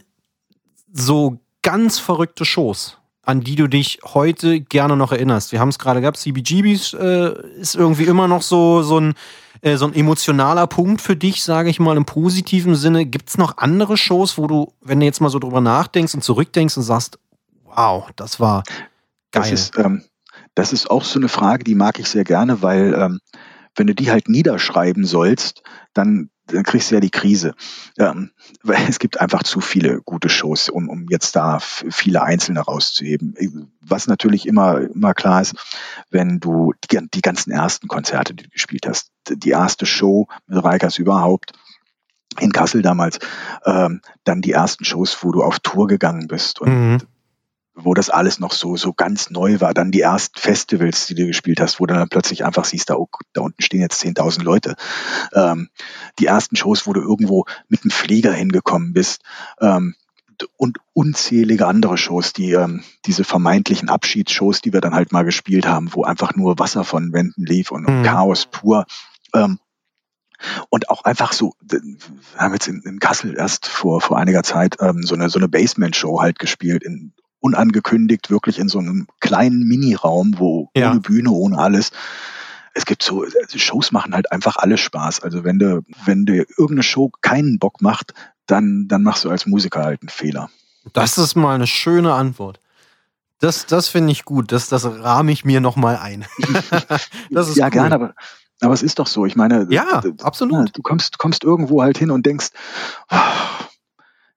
S3: so ganz verrückte Shows, an die du dich heute gerne noch erinnerst? Wir haben es gerade gehabt, CBGBs äh, ist irgendwie immer noch so, so, ein, äh, so ein emotionaler Punkt für dich, sage ich mal im positiven Sinne. Gibt es noch andere Shows, wo du, wenn du jetzt mal so drüber nachdenkst und zurückdenkst und sagst, wow, das war
S4: Das
S3: geil.
S4: ist, ähm, das ist auch so eine Frage, die mag ich sehr gerne, weil ähm, wenn du die halt niederschreiben sollst, dann, dann kriegst du ja die Krise. Ähm, weil es gibt einfach zu viele gute Shows, um, um jetzt da viele einzelne rauszuheben. Was natürlich immer, immer klar ist, wenn du die, die ganzen ersten Konzerte, die du gespielt hast, die erste Show mit Reikers überhaupt, in Kassel damals, ähm, dann die ersten Shows, wo du auf Tour gegangen bist und
S3: Mhm.
S4: Wo das alles noch so so ganz neu war. Dann die ersten Festivals, die du gespielt hast, wo du dann plötzlich einfach siehst, da, oh, da unten stehen jetzt 10.000 Leute. Ähm, die ersten Shows, wo du irgendwo mit dem Flieger hingekommen bist. Ähm, und unzählige andere Shows, die ähm, diese vermeintlichen Abschiedsshows, die wir dann halt mal gespielt haben, wo einfach nur Wasser von Wänden lief und, und
S3: Mhm.
S4: Chaos pur. Ähm, und auch einfach so, wir haben jetzt in, in Kassel erst vor, vor einiger Zeit ähm, so eine, so eine Basement-Show halt gespielt, in, unangekündigt, wirklich in so einem kleinen Miniraum, wo
S3: Ja.
S4: ohne Bühne, ohne alles. Es gibt so, also Shows machen halt einfach alle Spaß. Also wenn du, wenn dir irgendeine Show keinen Bock macht, dann, dann machst du als Musiker halt einen Fehler.
S3: Das ist mal eine schöne Antwort. Das, das finde ich gut. Das, das rahme ich mir nochmal ein. das ist
S4: ja,
S3: cool.
S4: gerne, aber, aber es ist doch so. Ich meine,
S3: Ja, absolut.
S4: Ja, du kommst, kommst irgendwo halt hin und denkst, oh,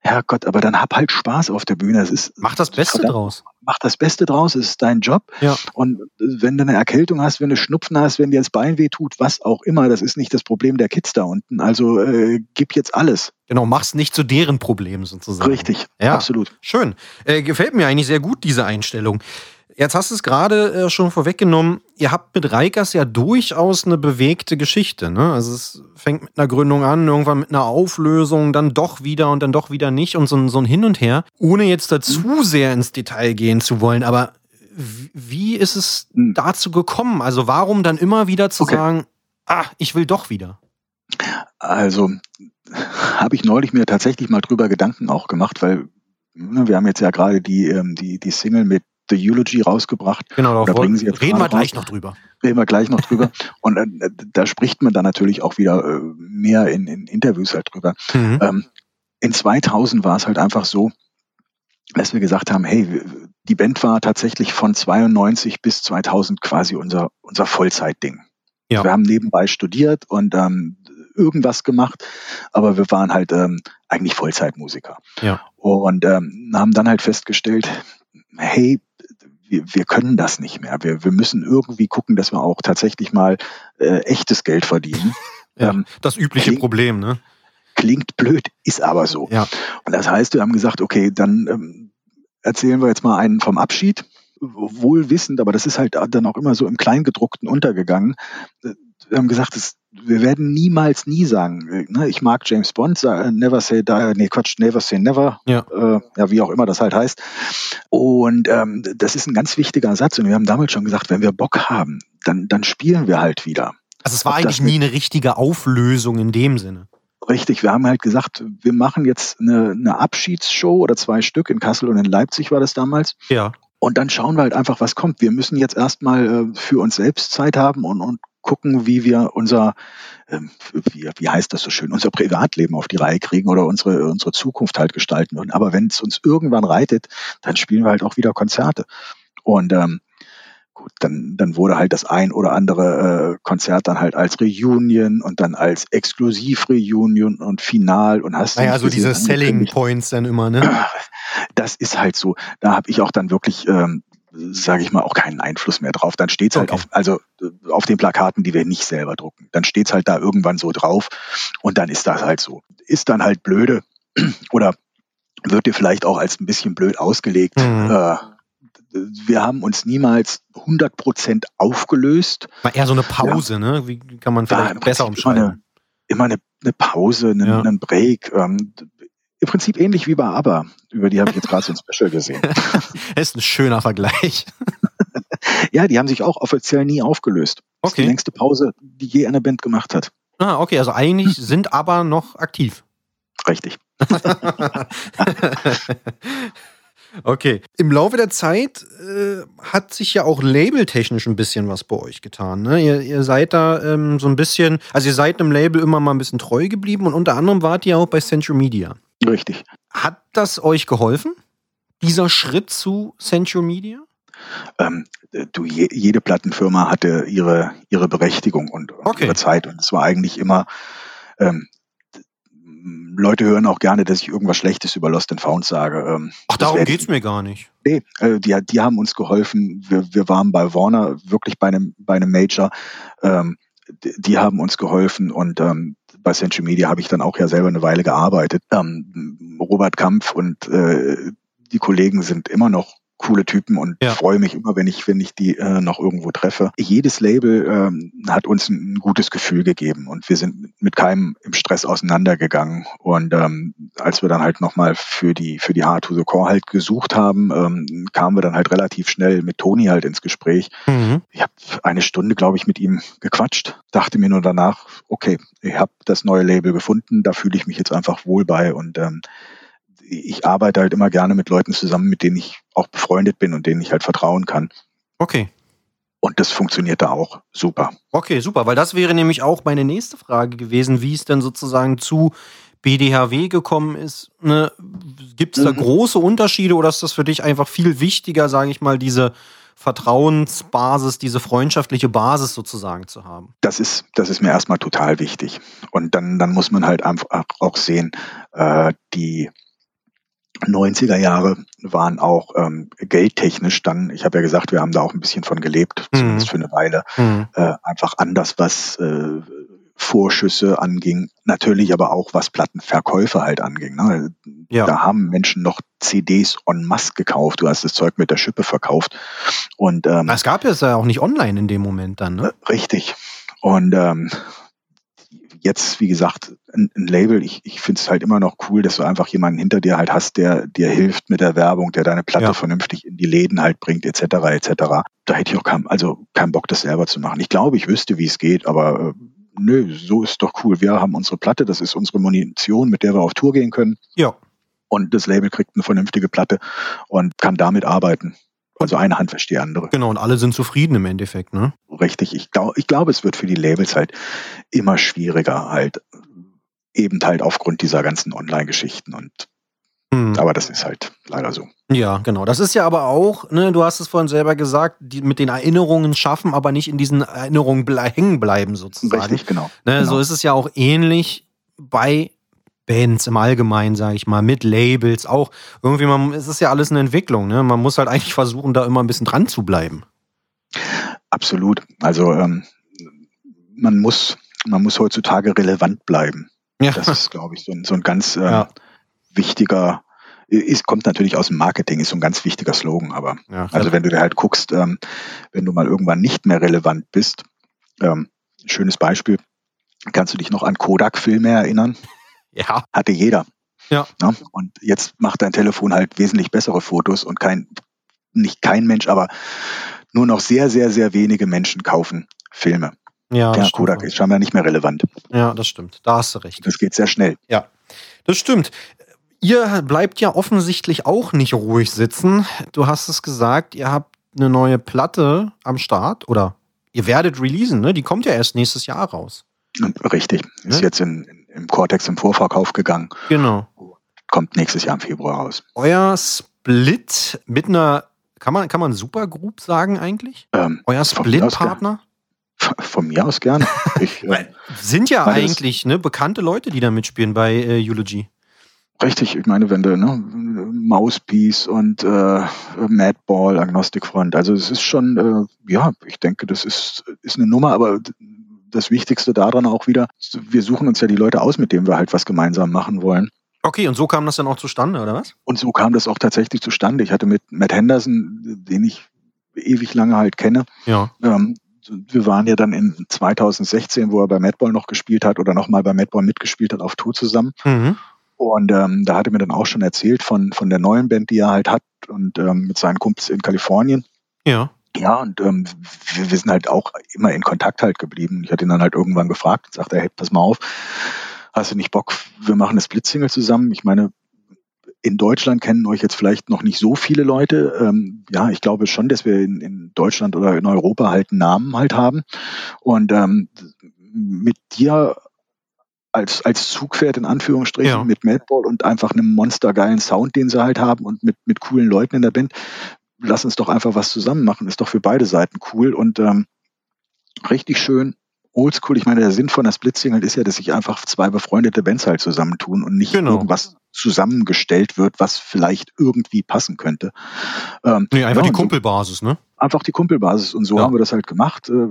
S4: ja Gott, aber dann hab halt Spaß auf der Bühne. Es ist,
S3: Mach das Beste
S4: verdammt,
S3: draus.
S4: Mach das Beste draus, es ist dein Job.
S3: Ja.
S4: Und wenn du eine Erkältung hast, wenn du Schnupfen hast, wenn dir das Bein weh tut, was auch immer, das ist nicht das Problem der Kids da unten. Also äh, gib jetzt alles.
S3: Genau, mach's nicht zu deren Problem sozusagen.
S4: Richtig,
S3: Ja.
S4: absolut.
S3: Schön. Äh, gefällt mir eigentlich sehr gut, diese Einstellung. Jetzt hast du es gerade äh, schon vorweggenommen. Ihr habt mit Reikers ja durchaus eine bewegte Geschichte. Ne? Also es fängt mit einer Gründung an, irgendwann mit einer Auflösung, dann doch wieder und dann doch wieder nicht und so, ein- so ein Hin und Her. Ohne jetzt da zu sehr ins Detail gehen zu wollen, aber wie ist es
S4: Hm.
S3: dazu gekommen? Also warum dann immer wieder zu
S4: Okay.
S3: sagen, ah, ich will doch wieder?
S4: Also habe ich neulich mir tatsächlich mal drüber Gedanken auch gemacht, weil ne, wir haben jetzt ja gerade die, ähm, die, die Single mit The Eulogy rausgebracht.
S3: Genau,
S4: Oder bringen Sie jetzt
S3: reden wir gleich
S4: raus?
S3: noch drüber.
S4: Reden wir gleich noch drüber. Und äh, da spricht man dann natürlich auch wieder äh, mehr in, in Interviews halt drüber.
S3: Mhm.
S4: Ähm, in 2000 war es halt einfach so, dass wir gesagt haben, hey, die Band war tatsächlich von 92 bis 2000 quasi unser, unser Vollzeitding.
S3: Ja.
S4: Wir haben nebenbei studiert und ähm, irgendwas gemacht, aber wir waren halt ähm, eigentlich Vollzeitmusiker.
S3: Ja.
S4: Und ähm, haben dann halt festgestellt, hey, wir, wir können das nicht mehr. Wir, wir müssen irgendwie gucken, dass wir auch tatsächlich mal äh, echtes Geld verdienen.
S3: Ja,
S4: ähm,
S3: das übliche
S4: klingt-
S3: Problem, ne?
S4: Klingt blöd, ist aber so.
S3: Ja.
S4: Und das heißt, wir haben gesagt, okay, dann ähm, erzählen wir jetzt mal einen vom Abschied. Wohl wissend, aber das ist halt dann auch immer so im Kleingedruckten untergegangen. Äh, Wir haben gesagt, das, wir werden niemals nie sagen, äh, ne, ich mag James Bond, sa- never say die, nee, Quatsch, never say never,
S3: Ja.
S4: äh, ja, wie auch immer das halt heißt. Und ähm, das ist ein ganz wichtiger Satz. Und wir haben damals schon gesagt, wenn wir Bock haben, dann, dann spielen wir halt wieder.
S3: Also es war
S4: Ob
S3: eigentlich nie eine richtige Auflösung in dem Sinne.
S4: Richtig, wir haben halt gesagt, wir machen jetzt eine, eine Abschiedsshow oder zwei Stück in Kassel und in Leipzig war das damals.
S3: Ja.
S4: Und dann schauen wir halt einfach, was kommt. Wir müssen jetzt erstmal äh, für uns selbst Zeit haben und, und gucken, wie wir unser, ähm, wie, wie heißt das so schön, unser Privatleben auf die Reihe kriegen oder unsere, unsere Zukunft halt gestalten würden. Aber wenn es uns irgendwann reitet, dann spielen wir halt auch wieder Konzerte. Und ähm, gut, dann, dann wurde halt das ein oder andere äh, Konzert dann halt als Reunion und dann als Exklusiv-Reunion und Final und hast du
S3: Naja, so diese Selling Points dann immer, ne?
S4: das ist halt so. Da habe ich auch dann wirklich, ähm, sage ich mal, auch keinen Einfluss mehr drauf. Dann steht's halt
S3: Okay.
S4: auf, also äh, auf den Plakaten, die wir nicht selber drucken. Dann steht's halt da irgendwann so drauf und dann ist das halt so. Ist dann halt blöde oder wird dir vielleicht auch als ein bisschen blöd ausgelegt.
S3: Mhm.
S4: Äh, wir haben uns niemals 100% aufgelöst.
S3: Mal eher so eine Pause, ne? Wie kann man
S4: War
S3: vielleicht besser
S4: Prinzip immer eine,
S3: umschreiben?
S4: immer eine, eine Pause, einen,
S3: Ja.
S4: einen Break. Ähm, Im Prinzip ähnlich wie bei ABBA. Über die habe ich jetzt gerade so ein Special gesehen.
S3: Ist ein schöner Vergleich.
S4: Ja, die haben sich auch offiziell nie aufgelöst. Das ist die längste Pause, die je eine Band gemacht hat.
S3: Ah, okay, also eigentlich sind aber noch aktiv.
S4: Richtig.
S3: Okay. Im Laufe der Zeit äh, hat sich ja auch labeltechnisch ein bisschen was bei euch getan. Ne? Ihr, ihr seid da ähm, so ein bisschen, also ihr seid einem Label immer mal ein bisschen treu geblieben und unter anderem wart ihr auch bei Central Media.
S4: Richtig.
S3: Hat das euch geholfen? Dieser Schritt zu Central Media?
S4: Ähm, du, je, jede Plattenfirma hatte ihre, ihre Berechtigung und, und
S3: Okay.
S4: ihre Zeit. Und es war eigentlich immer, ähm, Leute hören auch gerne, dass ich irgendwas Schlechtes über Lost and Found sage. Ähm,
S3: Ach, darum
S4: ich
S3: geht's mir gar nicht.
S4: Nee, äh, die, die haben uns geholfen. Wir, wir waren bei Warner wirklich bei einem, bei einem Major. Ähm, die, die haben uns geholfen und ähm, bei Century Media habe ich dann auch ja selber eine Weile gearbeitet. Ähm, Robert Kampf und äh, die Kollegen sind immer noch coole Typen und
S3: Ja.
S4: freue mich immer, wenn ich, wenn ich die äh, noch irgendwo treffe. Jedes Label ähm, hat uns ein, ein gutes Gefühl gegeben und wir sind mit keinem im Stress auseinandergegangen. Und ähm, als wir dann halt nochmal für die, für die Hard to the Core halt gesucht haben, ähm, kamen wir dann halt relativ schnell mit Toni halt ins Gespräch.
S3: Mhm.
S4: Ich habe eine Stunde, glaube ich, mit ihm gequatscht, dachte mir nur danach, okay, ich habe das neue Label gefunden, da fühle ich mich jetzt einfach wohl bei und ähm, ich arbeite halt immer gerne mit Leuten zusammen, mit denen ich auch befreundet bin und denen ich halt vertrauen kann.
S3: Okay.
S4: Und das funktioniert da auch super.
S3: Okay, super, weil das wäre nämlich auch meine nächste Frage gewesen, wie es denn sozusagen zu BDHW gekommen ist. Ne? Gibt es da
S4: Mhm.
S3: große Unterschiede oder ist das für dich einfach viel wichtiger, sage ich mal, diese Vertrauensbasis, diese freundschaftliche Basis sozusagen zu haben?
S4: Das ist, das ist mir erstmal total wichtig. Und dann, dann muss man halt einfach auch sehen, äh, die 90er Jahre waren auch ähm, geldtechnisch dann, ich habe ja gesagt, wir haben da auch ein bisschen von gelebt,
S3: Mhm.
S4: zumindest für eine Weile,
S3: Mhm.
S4: äh, einfach anders, was äh, Vorschüsse anging, natürlich aber auch was Plattenverkäufe halt anging. Ne?
S3: Ja.
S4: Da haben Menschen noch CDs en masse gekauft. Du hast das Zeug mit der Schippe verkauft. Und ähm,
S3: Es gab es ja auch nicht online in dem Moment dann, ne?
S4: äh, Richtig. Und ähm, jetzt, wie gesagt, ein, ein Label, ich, ich finde es halt immer noch cool, dass du einfach jemanden hinter dir halt hast, der dir hilft mit der Werbung, der deine Platte
S3: Ja.
S4: vernünftig in die Läden halt bringt, etc. etc. Da hätte ich auch kein, also keinen Bock, das selber zu machen. Ich glaube, ich wüsste, wie es geht, aber äh, nö, so ist doch cool. Wir haben unsere Platte, das ist unsere Munition, mit der wir auf Tour gehen können.
S3: Ja.
S4: Und das Label kriegt eine vernünftige Platte und kann damit arbeiten. Also eine Hand wäscht die andere.
S3: Genau, und alle sind zufrieden im Endeffekt, ne?
S4: Richtig. Ich glaube, ich glaube, es wird für die Labels halt immer schwieriger, halt eben halt aufgrund dieser ganzen Online-Geschichten. Und
S3: Mhm.
S4: aber das ist halt leider so.
S3: Ja, genau. Das ist ja aber auch, ne, du hast es vorhin selber gesagt, die mit den Erinnerungen schaffen, aber nicht in diesen Erinnerungen blei hängen bleiben sozusagen.
S4: Richtig, genau.
S3: Ne,
S4: genau.
S3: So ist es ja auch ähnlich bei Bands im Allgemeinen, sage ich mal, mit Labels auch. Irgendwie, man, es ist ja alles eine Entwicklung. Ne? Man muss halt eigentlich versuchen, da immer ein bisschen dran zu bleiben.
S4: Absolut. Also ähm, man muss, man muss heutzutage relevant bleiben.
S3: Ja,
S4: Das ist, glaube ich, so ein, so ein ganz ähm,
S3: Ja.
S4: wichtiger, ist, kommt natürlich aus dem Marketing, ist so ein ganz wichtiger Slogan, aber
S3: ja.
S4: Also wenn du dir halt guckst, ähm, wenn du mal irgendwann nicht mehr relevant bist, ähm, schönes Beispiel, kannst du dich noch an Kodak-Filme erinnern?
S3: Ja.
S4: Hatte jeder.
S3: Ja.
S4: Ne? Und jetzt macht dein Telefon halt wesentlich bessere Fotos und kein, nicht kein Mensch, aber nur noch sehr, sehr, sehr wenige Menschen kaufen Filme.
S3: Ja, das
S4: Ja,
S3: stimmt.
S4: Kodak ist scheinbar nicht mehr relevant.
S3: ja, das stimmt. Da hast du recht.
S4: Das geht sehr schnell.
S3: Das stimmt. Ihr bleibt ja offensichtlich auch nicht ruhig sitzen. Du hast es gesagt, ihr habt eine neue Platte am Start oder ihr werdet releasen, ne? Die kommt ja erst nächstes Jahr raus.
S4: Richtig. Ist
S3: Ne?
S4: jetzt in, in, im Cortex im Vorverkauf gegangen.
S3: Genau.
S4: Kommt nächstes Jahr im Februar raus.
S3: Euer Split mit einer, kann man, kann man Supergroup sagen eigentlich?
S4: Ähm,
S3: Euer Split-Partner?
S4: von mir aus gerne. Ich, äh,
S3: Sind ja eigentlich ne, bekannte Leute, die da mitspielen bei äh, Eulogy.
S4: Richtig, ich meine, wenn du, ne, Mousepiece und äh, Madball, Agnostic Front, also es ist schon, äh, ja, ich denke, das ist, ist eine Nummer, aber das Wichtigste daran auch wieder, wir suchen uns ja die Leute aus, mit denen wir halt was gemeinsam machen wollen.
S3: Okay, und so kam das dann auch zustande, oder was?
S4: Und so kam das auch tatsächlich zustande. Ich hatte mit Matt Henderson, den ich ewig lange halt kenne,
S3: Ja.
S4: ähm, wir waren ja dann in 2016, wo er bei Madball noch gespielt hat oder nochmal bei Madball mitgespielt hat, auf Tour zusammen.
S3: Mhm.
S4: Und ähm, da hat er mir dann auch schon erzählt von, von der neuen Band, die er halt hat und ähm, mit seinen Kumpels in Kalifornien.
S3: Ja.
S4: Ja, und ähm, wir, wir sind halt auch immer in Kontakt halt geblieben. Ich hatte ihn dann halt irgendwann gefragt und sagte, hey, pass mal auf, hast du nicht Bock, wir machen eine Split-Single zusammen? Ich meine, in Deutschland kennen euch jetzt vielleicht noch nicht so viele Leute. Ähm, ja, ich glaube schon, dass wir in, in Deutschland oder in Europa halt einen Namen halt haben. Und ähm, mit dir als, als Zugpferd in Anführungsstrichen,
S3: Ja.
S4: mit Madball und einfach einem monstergeilen Sound, den sie halt haben und mit, mit coolen Leuten in der Band, lass uns doch einfach was zusammen machen. Ist doch für beide Seiten cool und ähm, richtig schön oldschool. Ich meine, der Sinn von der Split-Single ist ja, dass sich einfach zwei befreundete Bands halt zusammentun und nicht
S3: Genau.
S4: irgendwas zusammengestellt wird, was vielleicht irgendwie passen könnte. Ähm,
S3: Nee, einfach
S4: ja,
S3: die Kumpelbasis, ne?
S4: einfach die Kumpelbasis. Und so
S3: Ja.
S4: haben wir das halt gemacht. Äh,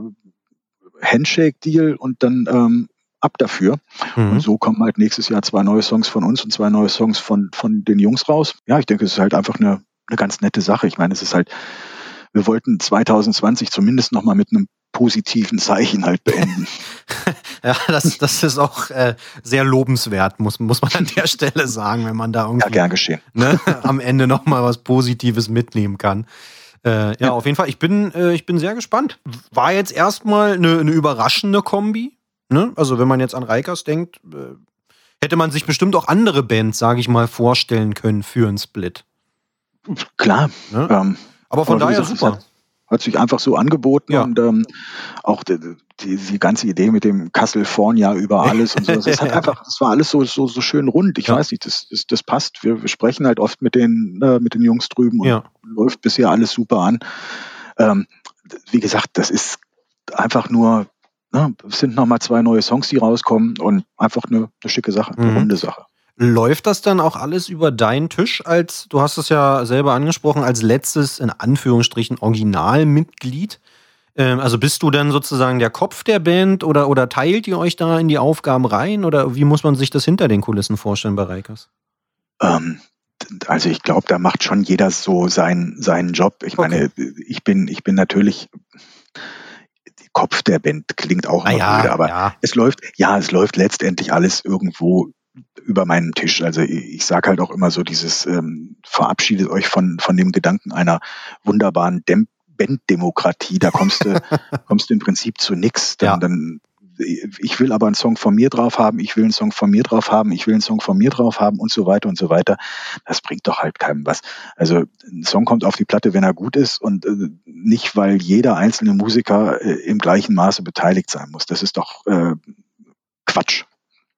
S4: Handshake-Deal und dann ähm, ab dafür.
S3: Mhm.
S4: Und so kommen halt nächstes Jahr zwei neue Songs von uns und zwei neue Songs von, von den Jungs raus. Ja, ich denke, es ist halt einfach eine, eine ganz nette Sache. Ich meine, es ist halt, wir wollten 2020 zumindest nochmal mit einem positiven Zeichen halt beenden.
S3: ja, das, das ist auch äh, sehr lobenswert, muss, muss man an der Stelle sagen, wenn man da irgendwie
S4: ja, gern geschehen.
S3: Ne, am Ende nochmal was Positives mitnehmen kann. Äh, ja, auf jeden Fall. Ich bin, äh, ich bin sehr gespannt. War jetzt erstmal eine, eine überraschende Kombi. Ne? Also, wenn man jetzt an Reikers denkt, äh, hätte man sich bestimmt auch andere Bands, sage ich mal, vorstellen können für einen Split.
S4: Klar.
S3: Ne? Ähm, aber von aber daher gesagt, super.
S4: Hat, sich einfach so angeboten ja. und ähm, auch die, die, die, ganze Idee mit dem California über alles und so. Das, hat einfach, das war alles so, so, so schön rund. Ich ja. weiß nicht, das, das, das passt. Wir, wir sprechen halt oft mit den, äh, mit den Jungs drüben und ja. läuft bisher alles super an. Ähm, wie gesagt, das ist einfach nur ne, es sind nochmal zwei neue Songs, die rauskommen und einfach eine, eine schicke Sache, eine mhm. runde Sache.
S3: Läuft das dann auch alles über deinen Tisch als, du hast es ja selber angesprochen, als letztes in Anführungsstrichen Originalmitglied? Ähm, also bist du dann sozusagen der Kopf der Band oder, oder teilt ihr euch da in die Aufgaben rein oder wie muss man sich das hinter den Kulissen vorstellen bei Reikers?
S4: Ähm, also ich glaube, da macht schon jeder so seinen, seinen Job. Ich okay. meine, ich bin, ich bin natürlich Kopf der Band klingt auch immer ah, ja, aber ja. es läuft, ja, es läuft letztendlich alles irgendwo über meinen Tisch. Also ich, sage halt auch immer so dieses, ähm, verabschiedet euch von, von dem Gedanken einer wunderbaren Dem Banddemokratie. Da kommst du, kommst du im Prinzip zu nix. Dann, ja. dann ich will aber einen Song von mir drauf haben, ich will einen Song von mir drauf haben, ich will einen Song von mir drauf haben und so weiter und so weiter. Das bringt doch halt keinem was. Also ein Song kommt auf die Platte, wenn er gut ist und äh, nicht, weil jeder einzelne Musiker äh, im gleichen Maße beteiligt sein muss. Das ist doch äh, Quatsch.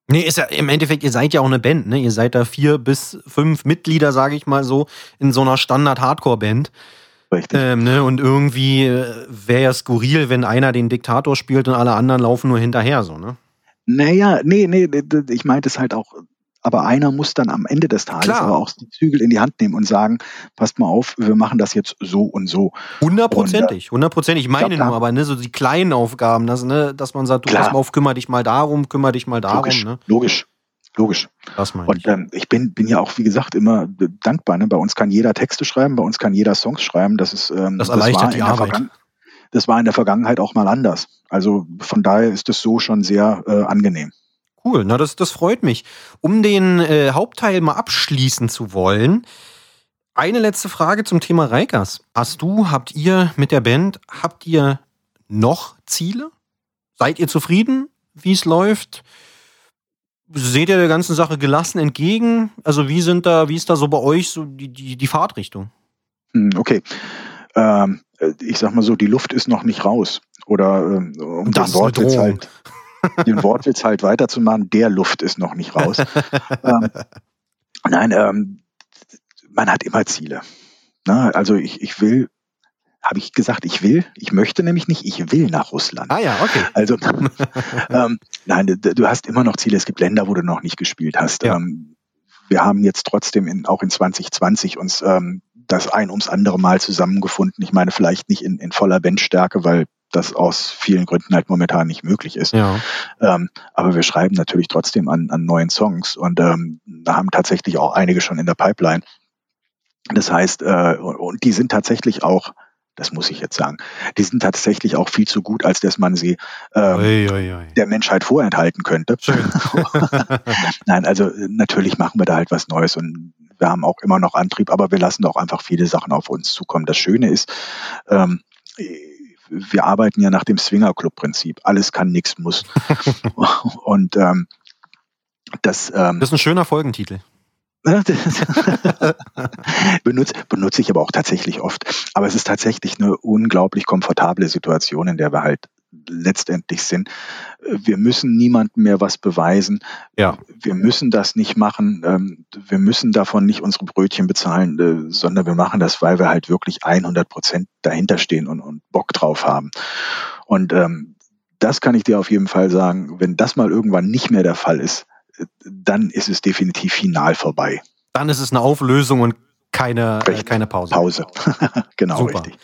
S3: Nee, ist ja im Endeffekt, ihr seid ja auch eine Band, ne? Ihr seid da vier bis fünf Mitglieder, sage ich mal so, in so einer Standard-Hardcore-Band. Richtig. Ähm, ne? Und irgendwie äh, wäre ja skurril, wenn einer den Diktator spielt und alle anderen laufen nur hinterher, so, ne?
S4: Naja, nee, nee, ich meinte es halt auch, aber einer muss dann am Ende des Tages Klar. aber auch die Zügel in die Hand nehmen und sagen, passt mal auf, wir machen das jetzt so und so.
S3: Hundertprozentig, äh, hundertprozentig. Ich meine ich glaub, nur, aber ne, so die kleinen Aufgaben, dass, ne, dass man sagt, du pass mal auf, kümmere dich mal darum, kümmere dich mal darum.
S4: Logisch,
S3: ne?
S4: logisch. Logisch.
S3: Das meine
S4: und ähm, ich bin, bin ja auch, wie gesagt, immer dankbar. Ne? Bei uns kann jeder Texte schreiben, bei uns kann jeder Songs schreiben. Das ist
S3: ähm, das erleichtert das die Arbeit.
S4: Das war in der Vergangenheit auch mal anders. Also von daher ist es so schon sehr äh, angenehm.
S3: Cool, na das, das freut mich. Um den äh, Hauptteil mal abschließen zu wollen, eine letzte Frage zum Thema Reikers. Hast du, habt ihr mit der Band, habt ihr noch Ziele? Seid ihr zufrieden, wie es läuft? Seht ihr der ganzen Sache gelassen entgegen? Also wie sind da, wie ist da so bei euch so die, die, die Fahrtrichtung?
S4: Hm, okay. Ähm, ich sag mal so, die Luft ist noch nicht raus. Oder ähm, um das den Wortwitz halt, den Wortwitz halt weiterzumachen, der Luft ist noch nicht raus. ähm, nein, ähm, man hat immer Ziele. Na, also ich, ich will habe ich gesagt, ich will. Ich möchte nämlich nicht, ich will nach Russland.
S3: Ah ja, okay.
S4: Also, ähm, nein, du hast immer noch Ziele. Es gibt Länder, wo du noch nicht gespielt hast. Ja. Ähm, wir haben jetzt trotzdem in, auch in 2020 uns ähm, das ein ums andere Mal zusammengefunden. Ich meine, vielleicht nicht in, in voller Bandstärke, weil das aus vielen Gründen halt momentan nicht möglich ist. Ja. Ähm, aber wir schreiben natürlich trotzdem an, an neuen Songs und ähm, da haben tatsächlich auch einige schon in der Pipeline. Das heißt, äh, und die sind tatsächlich auch das muss ich jetzt sagen. Die sind tatsächlich auch viel zu gut, als dass man sie ähm, oi, oi, oi. der Menschheit vorenthalten könnte. Nein, also natürlich machen wir da halt was Neues und wir haben auch immer noch Antrieb, aber wir lassen auch einfach viele Sachen auf uns zukommen. Das Schöne ist, ähm, wir arbeiten ja nach dem Swinger Club Prinzip. Alles kann, nichts muss. und ähm, das, ähm,
S3: das ist ein schöner Folgentitel.
S4: benutze, benutze ich aber auch tatsächlich oft. Aber es ist tatsächlich eine unglaublich komfortable Situation, in der wir halt letztendlich sind. Wir müssen niemandem mehr was beweisen.
S3: Ja.
S4: Wir müssen das nicht machen. Ähm, wir müssen davon nicht unsere Brötchen bezahlen, äh, sondern wir machen das, weil wir halt wirklich 100 Prozent dahinter stehen und, und Bock drauf haben. Und ähm, das kann ich dir auf jeden Fall sagen. Wenn das mal irgendwann nicht mehr der Fall ist, dann ist es definitiv final vorbei.
S3: Dann ist es eine Auflösung und keine, äh, keine Pause.
S4: Pause. genau,
S3: Super.
S4: richtig.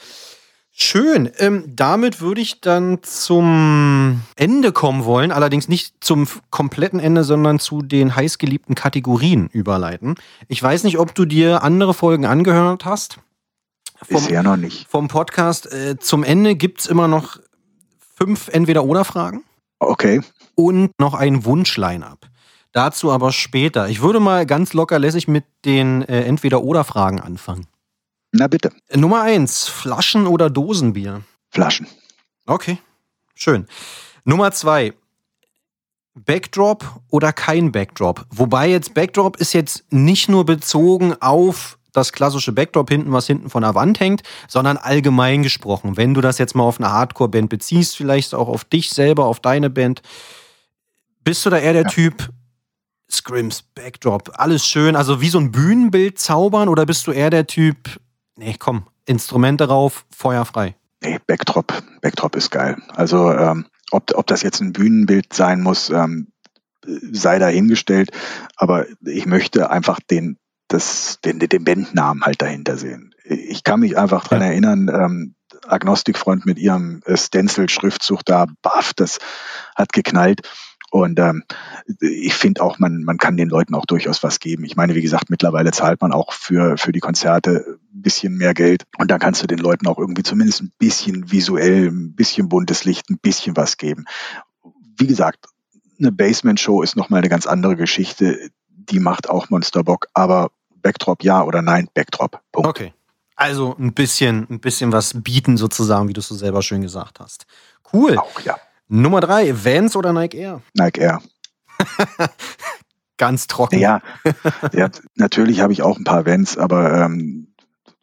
S3: Schön. Ähm, damit würde ich dann zum Ende kommen wollen, allerdings nicht zum kompletten Ende, sondern zu den heißgeliebten Kategorien überleiten. Ich weiß nicht, ob du dir andere Folgen angehört hast.
S4: Vom, Bisher noch nicht.
S3: Vom Podcast. Äh, zum Ende gibt es immer noch fünf Entweder-Oder-Fragen.
S4: Okay.
S3: Und noch ein Wunsch-Line-Up. Dazu aber später. Ich würde mal ganz locker lässig mit den äh, Entweder-Oder-Fragen anfangen.
S4: Na bitte.
S3: Nummer eins, Flaschen oder Dosenbier?
S4: Flaschen.
S3: Okay, schön. Nummer zwei, Backdrop oder kein Backdrop? Wobei jetzt Backdrop ist jetzt nicht nur bezogen auf das klassische Backdrop hinten, was hinten von der Wand hängt, sondern allgemein gesprochen. Wenn du das jetzt mal auf eine Hardcore-Band beziehst, vielleicht auch auf dich selber, auf deine Band, bist du da eher der ja. Typ Scrims, Backdrop, alles schön, also wie so ein Bühnenbild zaubern oder bist du eher der Typ Nee, komm, Instrumente rauf, Feuer frei.
S4: Nee, Backdrop. Backdrop ist geil. Also ähm, ob, ob das jetzt ein Bühnenbild sein muss, ähm, sei dahingestellt. Aber ich möchte einfach den, das, den, den Bandnamen halt dahinter sehen. Ich kann mich einfach dran ja. erinnern, ähm, Agnostikfreund mit ihrem Stencil-Schriftzug da, baff, das hat geknallt. Und ähm, ich finde auch, man, man kann den Leuten auch durchaus was geben. Ich meine, wie gesagt, mittlerweile zahlt man auch für, für die Konzerte ein bisschen mehr Geld. Und dann kannst du den Leuten auch irgendwie zumindest ein bisschen visuell, ein bisschen buntes Licht, ein bisschen was geben. Wie gesagt, eine Basement-Show ist nochmal eine ganz andere Geschichte. Die macht auch Monsterbock. Aber Backdrop ja oder nein, Backdrop.
S3: Punkt. Okay. Also ein bisschen, ein bisschen was bieten sozusagen, wie du es so selber schön gesagt hast. Cool.
S4: Auch, ja.
S3: Nummer drei, Vans oder Nike Air?
S4: Nike Air.
S3: Ganz trocken.
S4: Ja, ja natürlich habe ich auch ein paar Vans, aber ähm,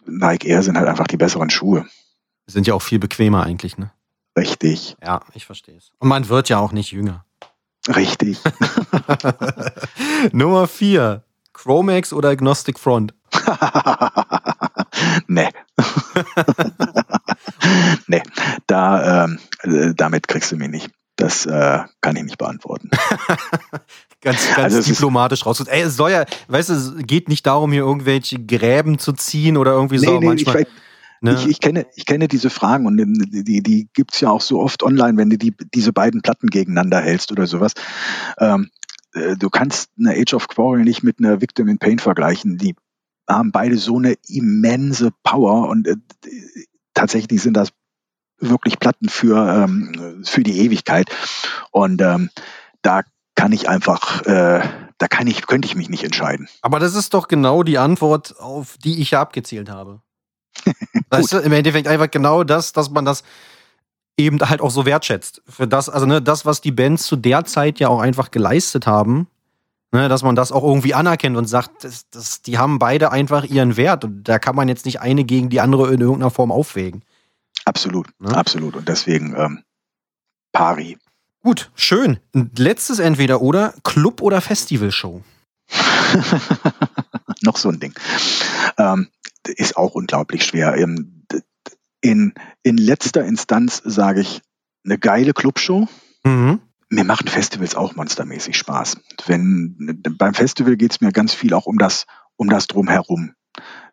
S4: Nike Air sind halt einfach die besseren Schuhe.
S3: Sind ja auch viel bequemer eigentlich, ne?
S4: Richtig.
S3: Ja, ich verstehe es. Und man wird ja auch nicht jünger.
S4: Richtig.
S3: Nummer vier, Chromax oder Agnostic Front?
S4: nee. Nee, da, ähm, äh, damit kriegst du mich nicht. Das äh, kann ich nicht beantworten.
S3: ganz ganz also diplomatisch raus. Ey, es soll ja, weißt du, es geht nicht darum, hier irgendwelche Gräben zu ziehen oder irgendwie nee, so. Nee, manchmal,
S4: ich, ne? ich, ich, kenne, ich kenne diese Fragen und die, die, die gibt es ja auch so oft online, wenn du die, diese beiden Platten gegeneinander hältst oder sowas. Ähm, äh, du kannst eine Age of Quarrel nicht mit einer Victim in Pain vergleichen. Die haben beide so eine immense Power und äh, tatsächlich sind das wirklich Platten für, ähm, für die Ewigkeit. Und ähm, da kann ich einfach, äh, da kann ich, könnte ich mich nicht entscheiden.
S3: Aber das ist doch genau die Antwort, auf die ich ja abgezielt habe. weißt du, im Endeffekt einfach genau das, dass man das eben halt auch so wertschätzt. Für das, also ne, das, was die Bands zu der Zeit ja auch einfach geleistet haben, ne, dass man das auch irgendwie anerkennt und sagt, das, das, die haben beide einfach ihren Wert und da kann man jetzt nicht eine gegen die andere in irgendeiner Form aufwägen.
S4: Absolut, ne? absolut. Und deswegen ähm, Pari.
S3: Gut, schön. Letztes entweder oder Club oder Festivalshow.
S4: Noch so ein Ding. Ähm, ist auch unglaublich schwer. Ähm, in, in letzter Instanz sage ich eine geile Clubshow. Mhm. Mir machen Festivals auch monstermäßig Spaß. Wenn beim Festival geht es mir ganz viel auch um das um das drumherum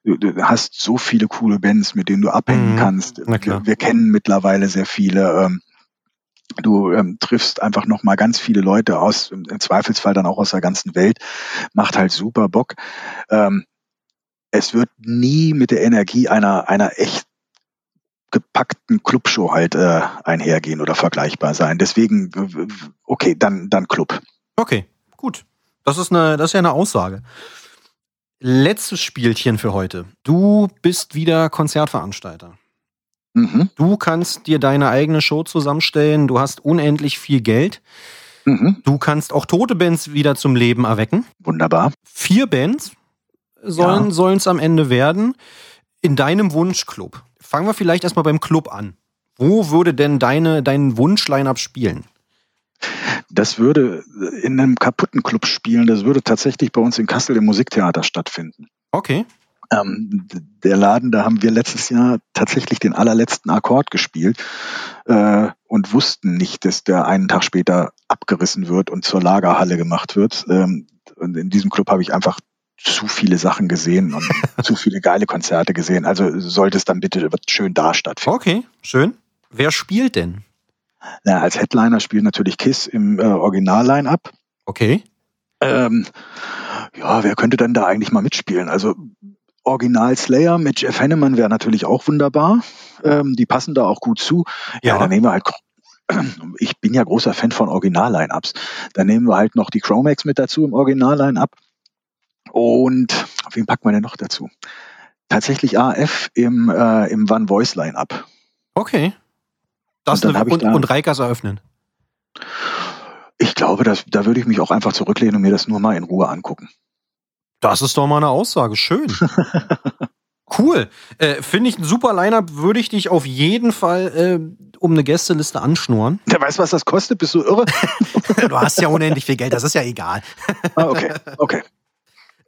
S4: du hast so viele coole Bands, mit denen du abhängen mhm. kannst. Wir, wir, kennen mittlerweile sehr viele. Ähm, du ähm, triffst einfach noch mal ganz viele Leute aus, im, Zweifelsfall dann auch aus der ganzen Welt. Macht halt super Bock. Ähm, es wird nie mit der Energie einer, einer echt gepackten Clubshow halt äh, einhergehen oder vergleichbar sein. Deswegen, okay, dann, dann Club.
S3: Okay, gut. Das ist eine, das ist ja eine Aussage. Letztes Spielchen für heute. Du bist wieder Konzertveranstalter. Mhm. Du kannst dir deine eigene Show zusammenstellen. Du hast unendlich viel Geld. Mhm. Du kannst auch tote Bands wieder zum Leben erwecken.
S4: Wunderbar.
S3: Vier Bands sollen ja. es am Ende werden. In deinem Wunschclub. Fangen wir vielleicht erstmal beim Club an. Wo würde denn deine, dein Wunsch-Line-Up spielen?
S4: Das würde in einem kaputten Club spielen. Das würde tatsächlich bei uns in Kassel im Musiktheater stattfinden.
S3: Okay.
S4: Ähm, der Laden, da haben wir letztes Jahr tatsächlich den allerletzten Akkord gespielt äh, und wussten nicht, dass der einen Tag später abgerissen wird und zur Lagerhalle gemacht wird. Ähm, und in diesem Club habe ich einfach zu viele Sachen gesehen und zu viele geile Konzerte gesehen. Also sollte es dann bitte schön da stattfinden.
S3: Okay, schön. Wer spielt denn?
S4: Na, als Headliner spielt natürlich Kiss im äh, Original-Line-Up.
S3: Okay.
S4: Ähm, ja, wer könnte denn da eigentlich mal mitspielen? Also Original Slayer mit Jeff Hanneman wäre natürlich auch wunderbar. Ähm, die passen da auch gut zu. Ja, ja dann nehmen wir halt. Ich bin ja großer Fan von Original-Line-Ups. Dann nehmen wir halt noch die Chromax mit dazu im Original-Line-Up. Und wen packen wir denn noch dazu? Tatsächlich AF im, äh, im One Voice Line-Up.
S3: Okay. Das und, und, da, und Reikers eröffnen.
S4: Ich glaube, dass, da würde ich mich auch einfach zurücklehnen und mir das nur mal in Ruhe angucken.
S3: Das ist doch mal eine Aussage. Schön. cool. Äh, Finde ich ein super Line-Up. Würde ich dich auf jeden Fall äh, um eine Gästeliste anschnurren.
S4: Der weiß, was das kostet. Bist du irre?
S3: du hast ja unendlich viel Geld. Das ist ja egal.
S4: ah, okay. Okay.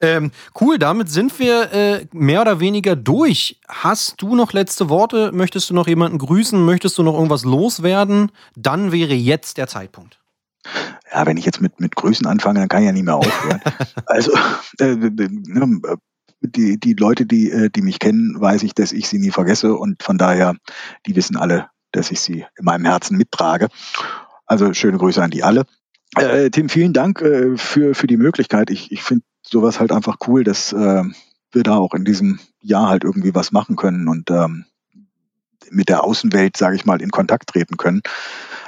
S3: Ähm, cool, damit sind wir äh, mehr oder weniger durch. Hast du noch letzte Worte? Möchtest du noch jemanden grüßen? Möchtest du noch irgendwas loswerden? Dann wäre jetzt der Zeitpunkt.
S4: Ja, wenn ich jetzt mit, mit Grüßen anfange, dann kann ich ja nicht mehr aufhören. also, äh, ne, die, die Leute, die, äh, die mich kennen, weiß ich, dass ich sie nie vergesse und von daher, die wissen alle, dass ich sie in meinem Herzen mittrage. Also schöne Grüße an die alle. Äh, Tim, vielen Dank äh, für, für die Möglichkeit. Ich, ich finde sowas halt einfach cool, dass äh, wir da auch in diesem Jahr halt irgendwie was machen können und ähm, mit der Außenwelt, sage ich mal, in Kontakt treten können.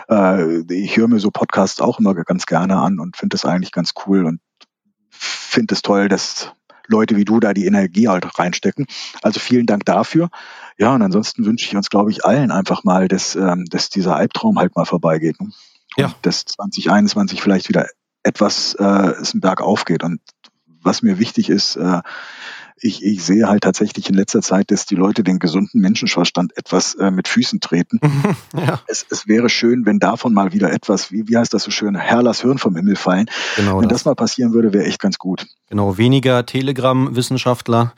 S4: Äh, ich höre mir so Podcasts auch immer ganz gerne an und finde das eigentlich ganz cool und finde es toll, dass Leute wie du da die Energie halt reinstecken. Also vielen Dank dafür. Ja, und ansonsten wünsche ich uns, glaube ich, allen einfach mal, dass, ähm, dass dieser Albtraum halt mal vorbeigeht. Ne? Ja. dass 2021 vielleicht wieder etwas äh, es einen Berg aufgeht. Und was mir wichtig ist, äh, ich, ich sehe halt tatsächlich in letzter Zeit, dass die Leute den gesunden Menschenverstand etwas äh, mit Füßen treten. ja. es, es wäre schön, wenn davon mal wieder etwas, wie, wie heißt das so schön, Herr, lass Hirn vom Himmel fallen. Genau wenn das. das mal passieren würde, wäre echt ganz gut.
S3: Genau, weniger Telegram-Wissenschaftler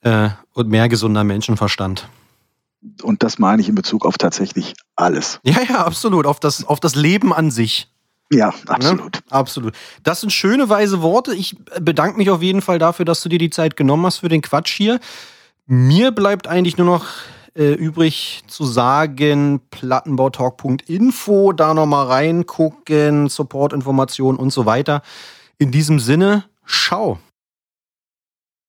S3: äh, und mehr gesunder Menschenverstand.
S4: Und das meine ich in Bezug auf tatsächlich alles.
S3: Ja, ja, absolut. Auf das, auf das Leben an sich.
S4: Ja, absolut.
S3: Ne? Absolut. Das sind schöne, weise Worte. Ich bedanke mich auf jeden Fall dafür, dass du dir die Zeit genommen hast für den Quatsch hier. Mir bleibt eigentlich nur noch äh, übrig zu sagen, plattenbautalk.info, da nochmal reingucken, Supportinformationen und so weiter. In diesem Sinne, schau.